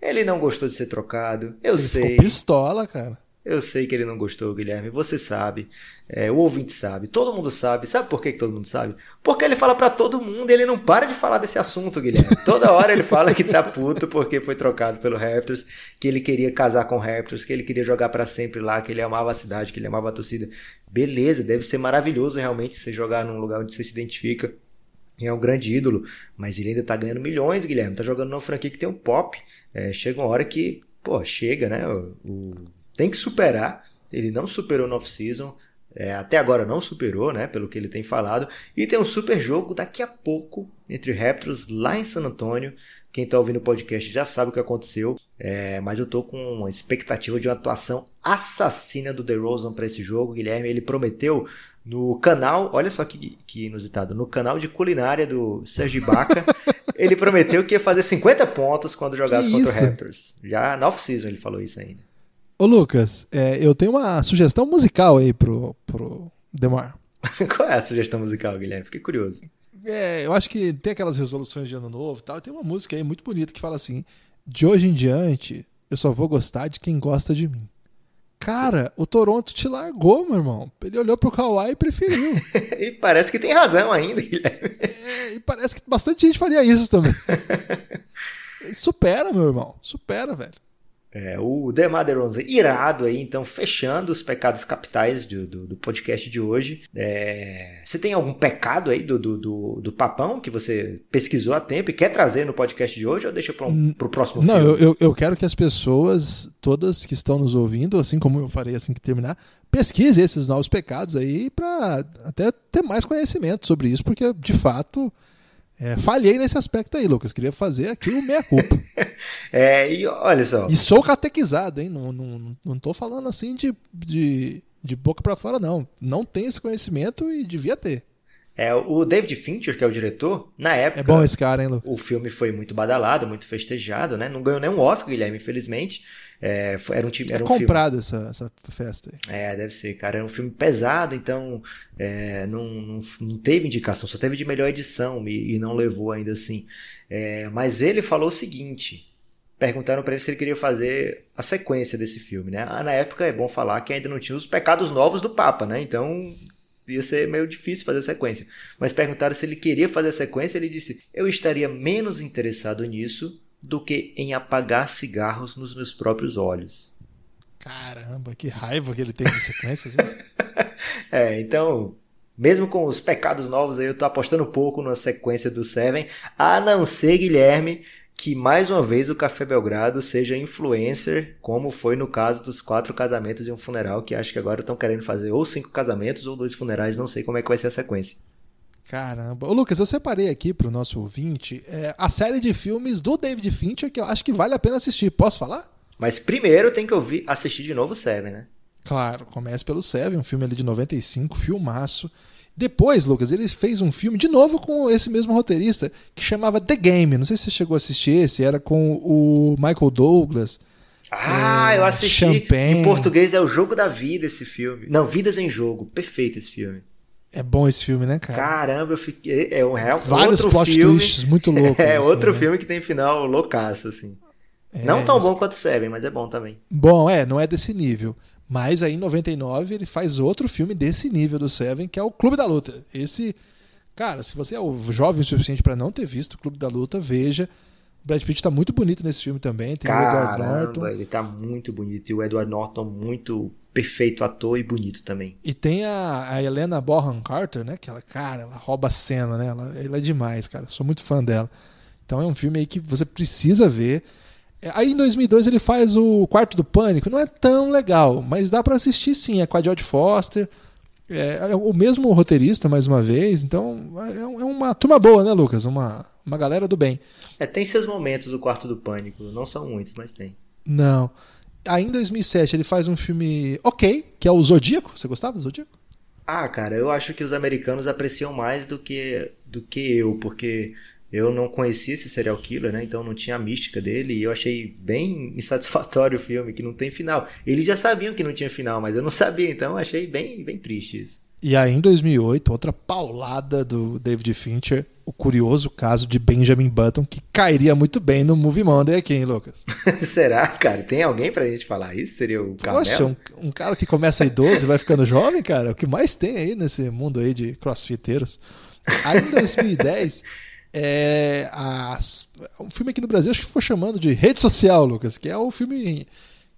Ele não gostou de ser trocado, eu Ele sei. Ficou pistola, cara. Eu sei que ele não gostou, Guilherme. Você sabe. É, o ouvinte sabe. Todo mundo sabe. Sabe por que, que todo mundo sabe? Porque ele fala para todo mundo e ele não para de falar desse assunto, Guilherme. Toda hora ele fala que tá puto porque foi trocado pelo Raptors, que ele queria casar com o Raptors, que ele queria jogar para sempre lá, que ele amava a cidade, que ele amava a torcida. Beleza, deve ser maravilhoso realmente você jogar num lugar onde você se identifica. E é um grande ídolo, mas ele ainda tá ganhando milhões, Guilherme. Tá jogando numa franquia que tem um pop. É, chega uma hora que, pô, chega, né? O, o tem que superar. Ele não superou no off-season. É, até agora não superou, né? Pelo que ele tem falado. E tem um super jogo daqui a pouco entre Raptors lá em San Antônio. Quem está ouvindo o podcast já sabe o que aconteceu. É, mas eu tô com uma expectativa de uma atuação assassina do DeRozan para esse jogo. Guilherme, ele prometeu no canal, olha só que, que inusitado, no canal de culinária do Sergi Baca, ele prometeu que ia fazer 50 pontos quando jogasse contra o Raptors. Já na off-season ele falou isso ainda. Ô Lucas, é, eu tenho uma sugestão musical aí pro, pro Demar. Qual é a sugestão musical, Guilherme? Fiquei curioso. É, eu acho que tem aquelas resoluções de ano novo e tal. Tem uma música aí muito bonita que fala assim: De hoje em diante, eu só vou gostar de quem gosta de mim. Cara, o Toronto te largou, meu irmão. Ele olhou pro Kawhi e preferiu. e parece que tem razão ainda, Guilherme. É, e parece que bastante gente faria isso também. supera, meu irmão. Supera, velho. É, o DeMar DeRozan irado aí, então, fechando os pecados capitais do, do, do podcast de hoje. É, você tem algum pecado aí do, do, do, do, papão que você pesquisou há tempo e quer trazer no podcast de hoje ou deixa para um, o próximo Não, filme? eu, eu quero que as pessoas, todas que estão nos ouvindo, assim como eu farei assim que terminar, pesquise esses novos pecados aí para até ter mais conhecimento sobre isso, porque de fato é, falhei nesse aspecto aí, Lucas. Queria fazer aqui o meia-culpa. é, e olha só. E sou catequizado, hein? Não, não, não tô falando assim de, de, de boca para fora, não. Não tenho esse conhecimento e devia ter. É, o David Fincher, que é o diretor, na época. É bom esse cara, hein, Lucas? O filme foi muito badalado, muito festejado, né? Não ganhou nem um Oscar, Guilherme, infelizmente. É, foi, era um time. Era é um comprado filme... essa, essa festa aí. É, deve ser, cara. Era um filme pesado, então é, não, não, não, teve indicação, só teve de melhor edição e, e não levou ainda assim. É, mas ele falou o seguinte: perguntaram para ele se ele queria fazer a sequência desse filme, né? Ah, na época é bom falar que ainda não tinha os pecados novos do Papa, né? Então ia ser meio difícil fazer a sequência. Mas perguntaram se ele queria fazer a sequência, ele disse: Eu estaria menos interessado nisso do que em apagar cigarros nos meus próprios olhos. Caramba, que raiva que ele tem de sequências. é, então, mesmo com os pecados novos aí, eu tô apostando pouco na sequência do Seven, a não ser, Guilherme, que mais uma vez o Café Belgrado seja influencer, como foi no caso dos quatro casamentos e um funeral, que acho que agora estão querendo fazer ou cinco casamentos ou dois funerais, não sei como é que vai ser a sequência. Caramba. Ô, Lucas, eu separei aqui para o nosso ouvinte é, a série de filmes do David Fincher que eu acho que vale a pena assistir. Posso falar? Mas primeiro tem que ouvir, assistir de novo o Seven, né? Claro, começa pelo Seven, um filme ali de 95, filmaço. Depois, Lucas, ele fez um filme de novo com esse mesmo roteirista que chamava The Game. Não sei se você chegou a assistir esse, era com o Michael Douglas. Ah, é, eu assisti. Champagne. Em português é o Jogo da Vida esse filme. Não, Vidas em Jogo. Perfeito esse filme. É bom esse filme, né, cara? Caramba, eu fiquei. É um real. Vários outro plot filme, twists muito loucos. é, assim, outro né? filme que tem final loucaço, assim. É, não tão bom quanto Seven, mas é bom também. Bom, é, não é desse nível. Mas aí em 99 ele faz outro filme desse nível do Seven, que é o Clube da Luta. Esse, cara, se você é jovem o suficiente para não ter visto o Clube da Luta, veja. O Brad Pitt tá muito bonito nesse filme também. Tem Caramba, o Edward Norton. Ele tá muito bonito. E o Edward Norton muito perfeito ator e bonito também. E tem a, a Helena Bonham Carter, né? Que ela, cara, ela rouba a cena, né? Ela, ela é demais, cara. Sou muito fã dela. Então é um filme aí que você precisa ver. É, aí em 2002 ele faz o Quarto do Pânico. Não é tão legal, mas dá para assistir sim. É com a Jodie Foster. É, é, o mesmo roteirista, mais uma vez. Então é, é uma turma boa, né, Lucas? Uma, uma galera do bem. É, tem seus momentos o Quarto do Pânico. Não são muitos, mas tem. Não. Aí em 2007 ele faz um filme ok, que é o Zodíaco. Você gostava do Zodíaco? Ah, cara, eu acho que os americanos apreciam mais do que, do que eu, porque eu não conhecia esse serial killer, né? Então não tinha a mística dele e eu achei bem insatisfatório o filme, que não tem final. Eles já sabiam que não tinha final, mas eu não sabia, então achei bem, bem triste isso. E aí em 2008, outra paulada do David Fincher, o curioso caso de Benjamin Button, que cairia muito bem no Movie Monday aqui, hein, Lucas? Será, cara? Tem alguém pra gente falar isso? Seria o Carmelo? Poxa, um, um cara que começa idoso e vai ficando jovem, cara, o que mais tem aí nesse mundo aí de crossfiteiros. Aí em 2010... É, as, um filme aqui no Brasil, acho que ficou chamando de Rede Social, Lucas, que é o filme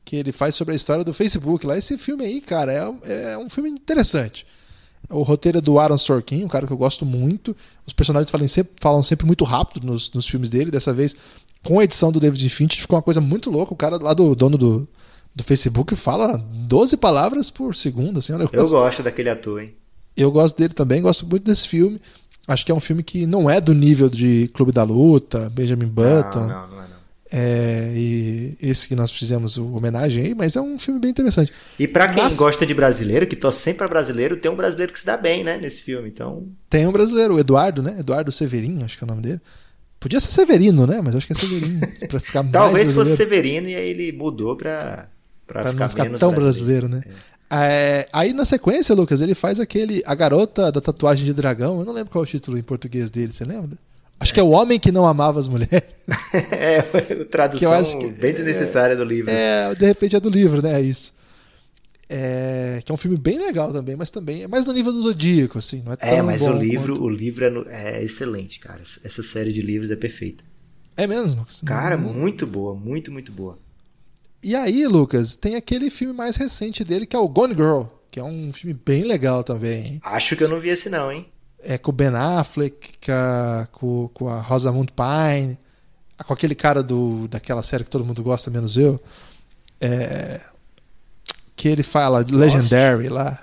que ele faz sobre a história do Facebook. Lá, esse filme aí, cara, é, é um filme interessante. O roteiro é do Aaron Sorkin, um cara que eu gosto muito. Os personagens falam sempre, falam sempre muito rápido nos, nos filmes dele. Dessa vez, com a edição do David Fincher, ficou uma coisa muito louca. O cara lá do dono do, do Facebook fala 12 palavras por segundo. Assim, eu gosto daquele ator, hein? Eu gosto dele também, gosto muito desse filme. Acho que é um filme que não é do nível de Clube da Luta, Benjamin Button. Não, não, não é não. É, e esse que nós fizemos o homenagem aí, mas é um filme bem interessante. E para quem mas... gosta de brasileiro, que torce sempre para brasileiro, tem um brasileiro que se dá bem, né, nesse filme, então... Tem um brasileiro, o Eduardo, né, Eduardo Severino, acho que é o nome dele. Podia ser Severino, né, mas acho que é Severino, para ficar mais Talvez fosse Severino e aí ele mudou para para ficar, não ficar tão brasileiro, brasileiro né? É. É, aí na sequência, Lucas, ele faz aquele A Garota da Tatuagem de Dragão. Eu não lembro qual é o título em português dele, você lembra? Acho que é O Homem que Não Amava as Mulheres. é, tradução que que, bem desnecessária é, do livro. É, de repente é do livro, né? É isso. É, que é um filme bem legal também, mas também é mais no nível do Zodíaco, assim, não é, é mas o livro, quanto... o livro é, no, é, excelente, cara. Essa série de livros é perfeita. É mesmo? Lucas? Cara, não... muito boa, muito, muito boa. E aí, Lucas, tem aquele filme mais recente dele que é o Gone Girl, que é um filme bem legal também. Hein? Acho que eu não vi esse não, hein? É com o Ben Affleck, com, com a Rosamund Pine, com aquele cara do, daquela série que todo mundo gosta, menos eu. É, que ele fala Legendary lá.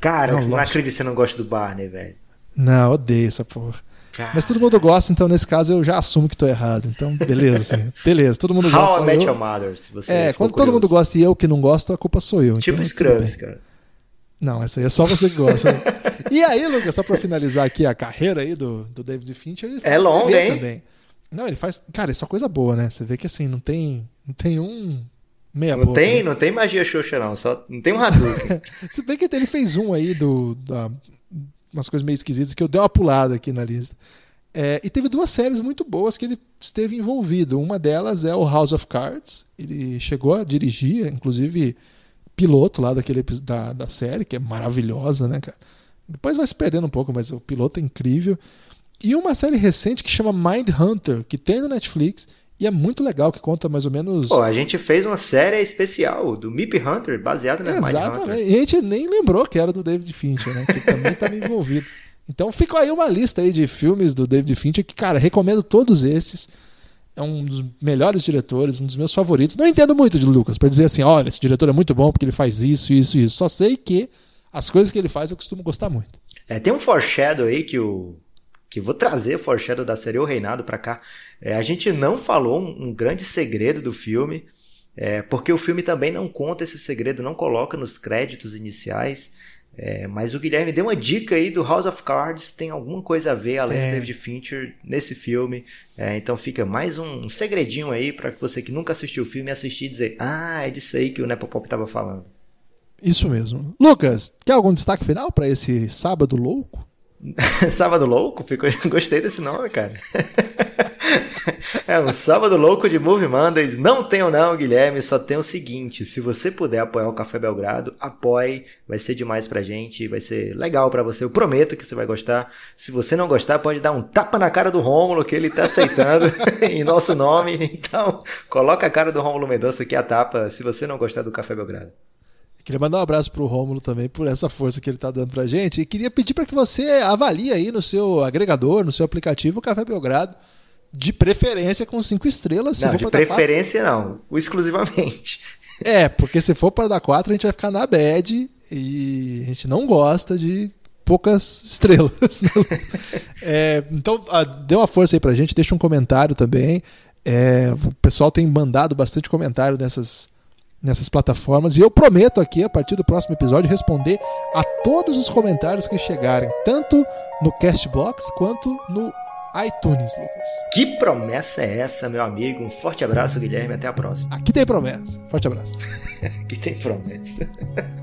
Cara, não, não acredito que você não gosta do Barney, velho. Não, odeio essa porra. Cara. Mas todo mundo gosta, então nesse caso eu já assumo que tô errado. Então, beleza, assim. Beleza, todo mundo How gosta. How I Met Your Mother, se você É, quando curioso. todo mundo gosta e eu que não gosto, a culpa sou eu. Tipo então, Scrubs, cara. Não, essa aí é só você que gosta. e aí, Lucas, só pra finalizar aqui a carreira aí do, do David Fincher, ele faz é longa, hein? também. Não, ele faz. Cara, é só coisa boa, né? Você vê que assim, não tem, não tem um. Meia não boca, tem, né? não tem magia xoxa, não. Só, não tem um Hadouken. Você vê que ele fez um aí do. Da, umas coisas meio esquisitas que eu dei uma pulada aqui na lista. É, e teve duas séries muito boas que ele esteve envolvido. Uma delas é o House of Cards. Ele chegou a dirigir, inclusive piloto lá daquele da, da série, que é maravilhosa, né, cara? Depois vai se perdendo um pouco, mas o piloto é incrível. E uma série recente que chama Mind Hunter, que tem no Netflix e é muito legal, que conta mais ou menos. Pô, a gente fez uma série especial do Mip Hunter, baseado na Mind Hunter. E a gente nem lembrou que era do David Fincher, né? Que também estava envolvido. Então fica aí uma lista aí de filmes do David Fincher que, cara, recomendo todos esses. É um dos melhores diretores, um dos meus favoritos. Não entendo muito de Lucas para dizer assim, olha, esse diretor é muito bom porque ele faz isso, isso, isso. Só sei que as coisas que ele faz eu costumo gostar muito. É, tem um foreshadow aí que o que vou trazer o foreshadow da série O Reinado para cá. É, a gente não falou um, um grande segredo do filme, é, porque o filme também não conta esse segredo, não coloca nos créditos iniciais. É, mas o Guilherme deu uma dica aí do House of Cards, tem alguma coisa a ver, além é. do David Fincher, nesse filme. É, então fica mais um segredinho aí para você que nunca assistiu o filme assistir e dizer: Ah, é disso aí que o Nepopop estava falando. Isso mesmo. Lucas, quer algum destaque final para esse sábado louco? sábado louco? Ficou... Gostei desse nome, cara. É um sábado louco de Movie Mondays. Não tenho não, Guilherme, só tem o seguinte, se você puder apoiar o Café Belgrado, apoie, vai ser demais pra gente, vai ser legal pra você, eu prometo que você vai gostar. Se você não gostar, pode dar um tapa na cara do Rômulo, que ele tá aceitando em nosso nome. Então, coloca a cara do Rômulo Mendonça aqui a tapa, se você não gostar do Café Belgrado. Queria mandar um abraço pro Rômulo também por essa força que ele tá dando pra gente. E queria pedir para que você avalie aí no seu agregador, no seu aplicativo, o Café Belgrado de preferência com cinco estrelas. não, de preferência não, o exclusivamente. É, porque se for para dar quatro, a gente vai ficar na bad e a gente não gosta de poucas estrelas. é, então, dê uma força aí pra gente, deixa um comentário também. É, o pessoal tem mandado bastante comentário nessas, nessas plataformas e eu prometo aqui, a partir do próximo episódio, responder a todos os comentários que chegarem, tanto no Castbox quanto no iTunes, Lucas. Que promessa é essa, meu amigo? Um forte abraço, Guilherme. Até a próxima. Aqui tem promessa. Forte abraço. Aqui tem promessa.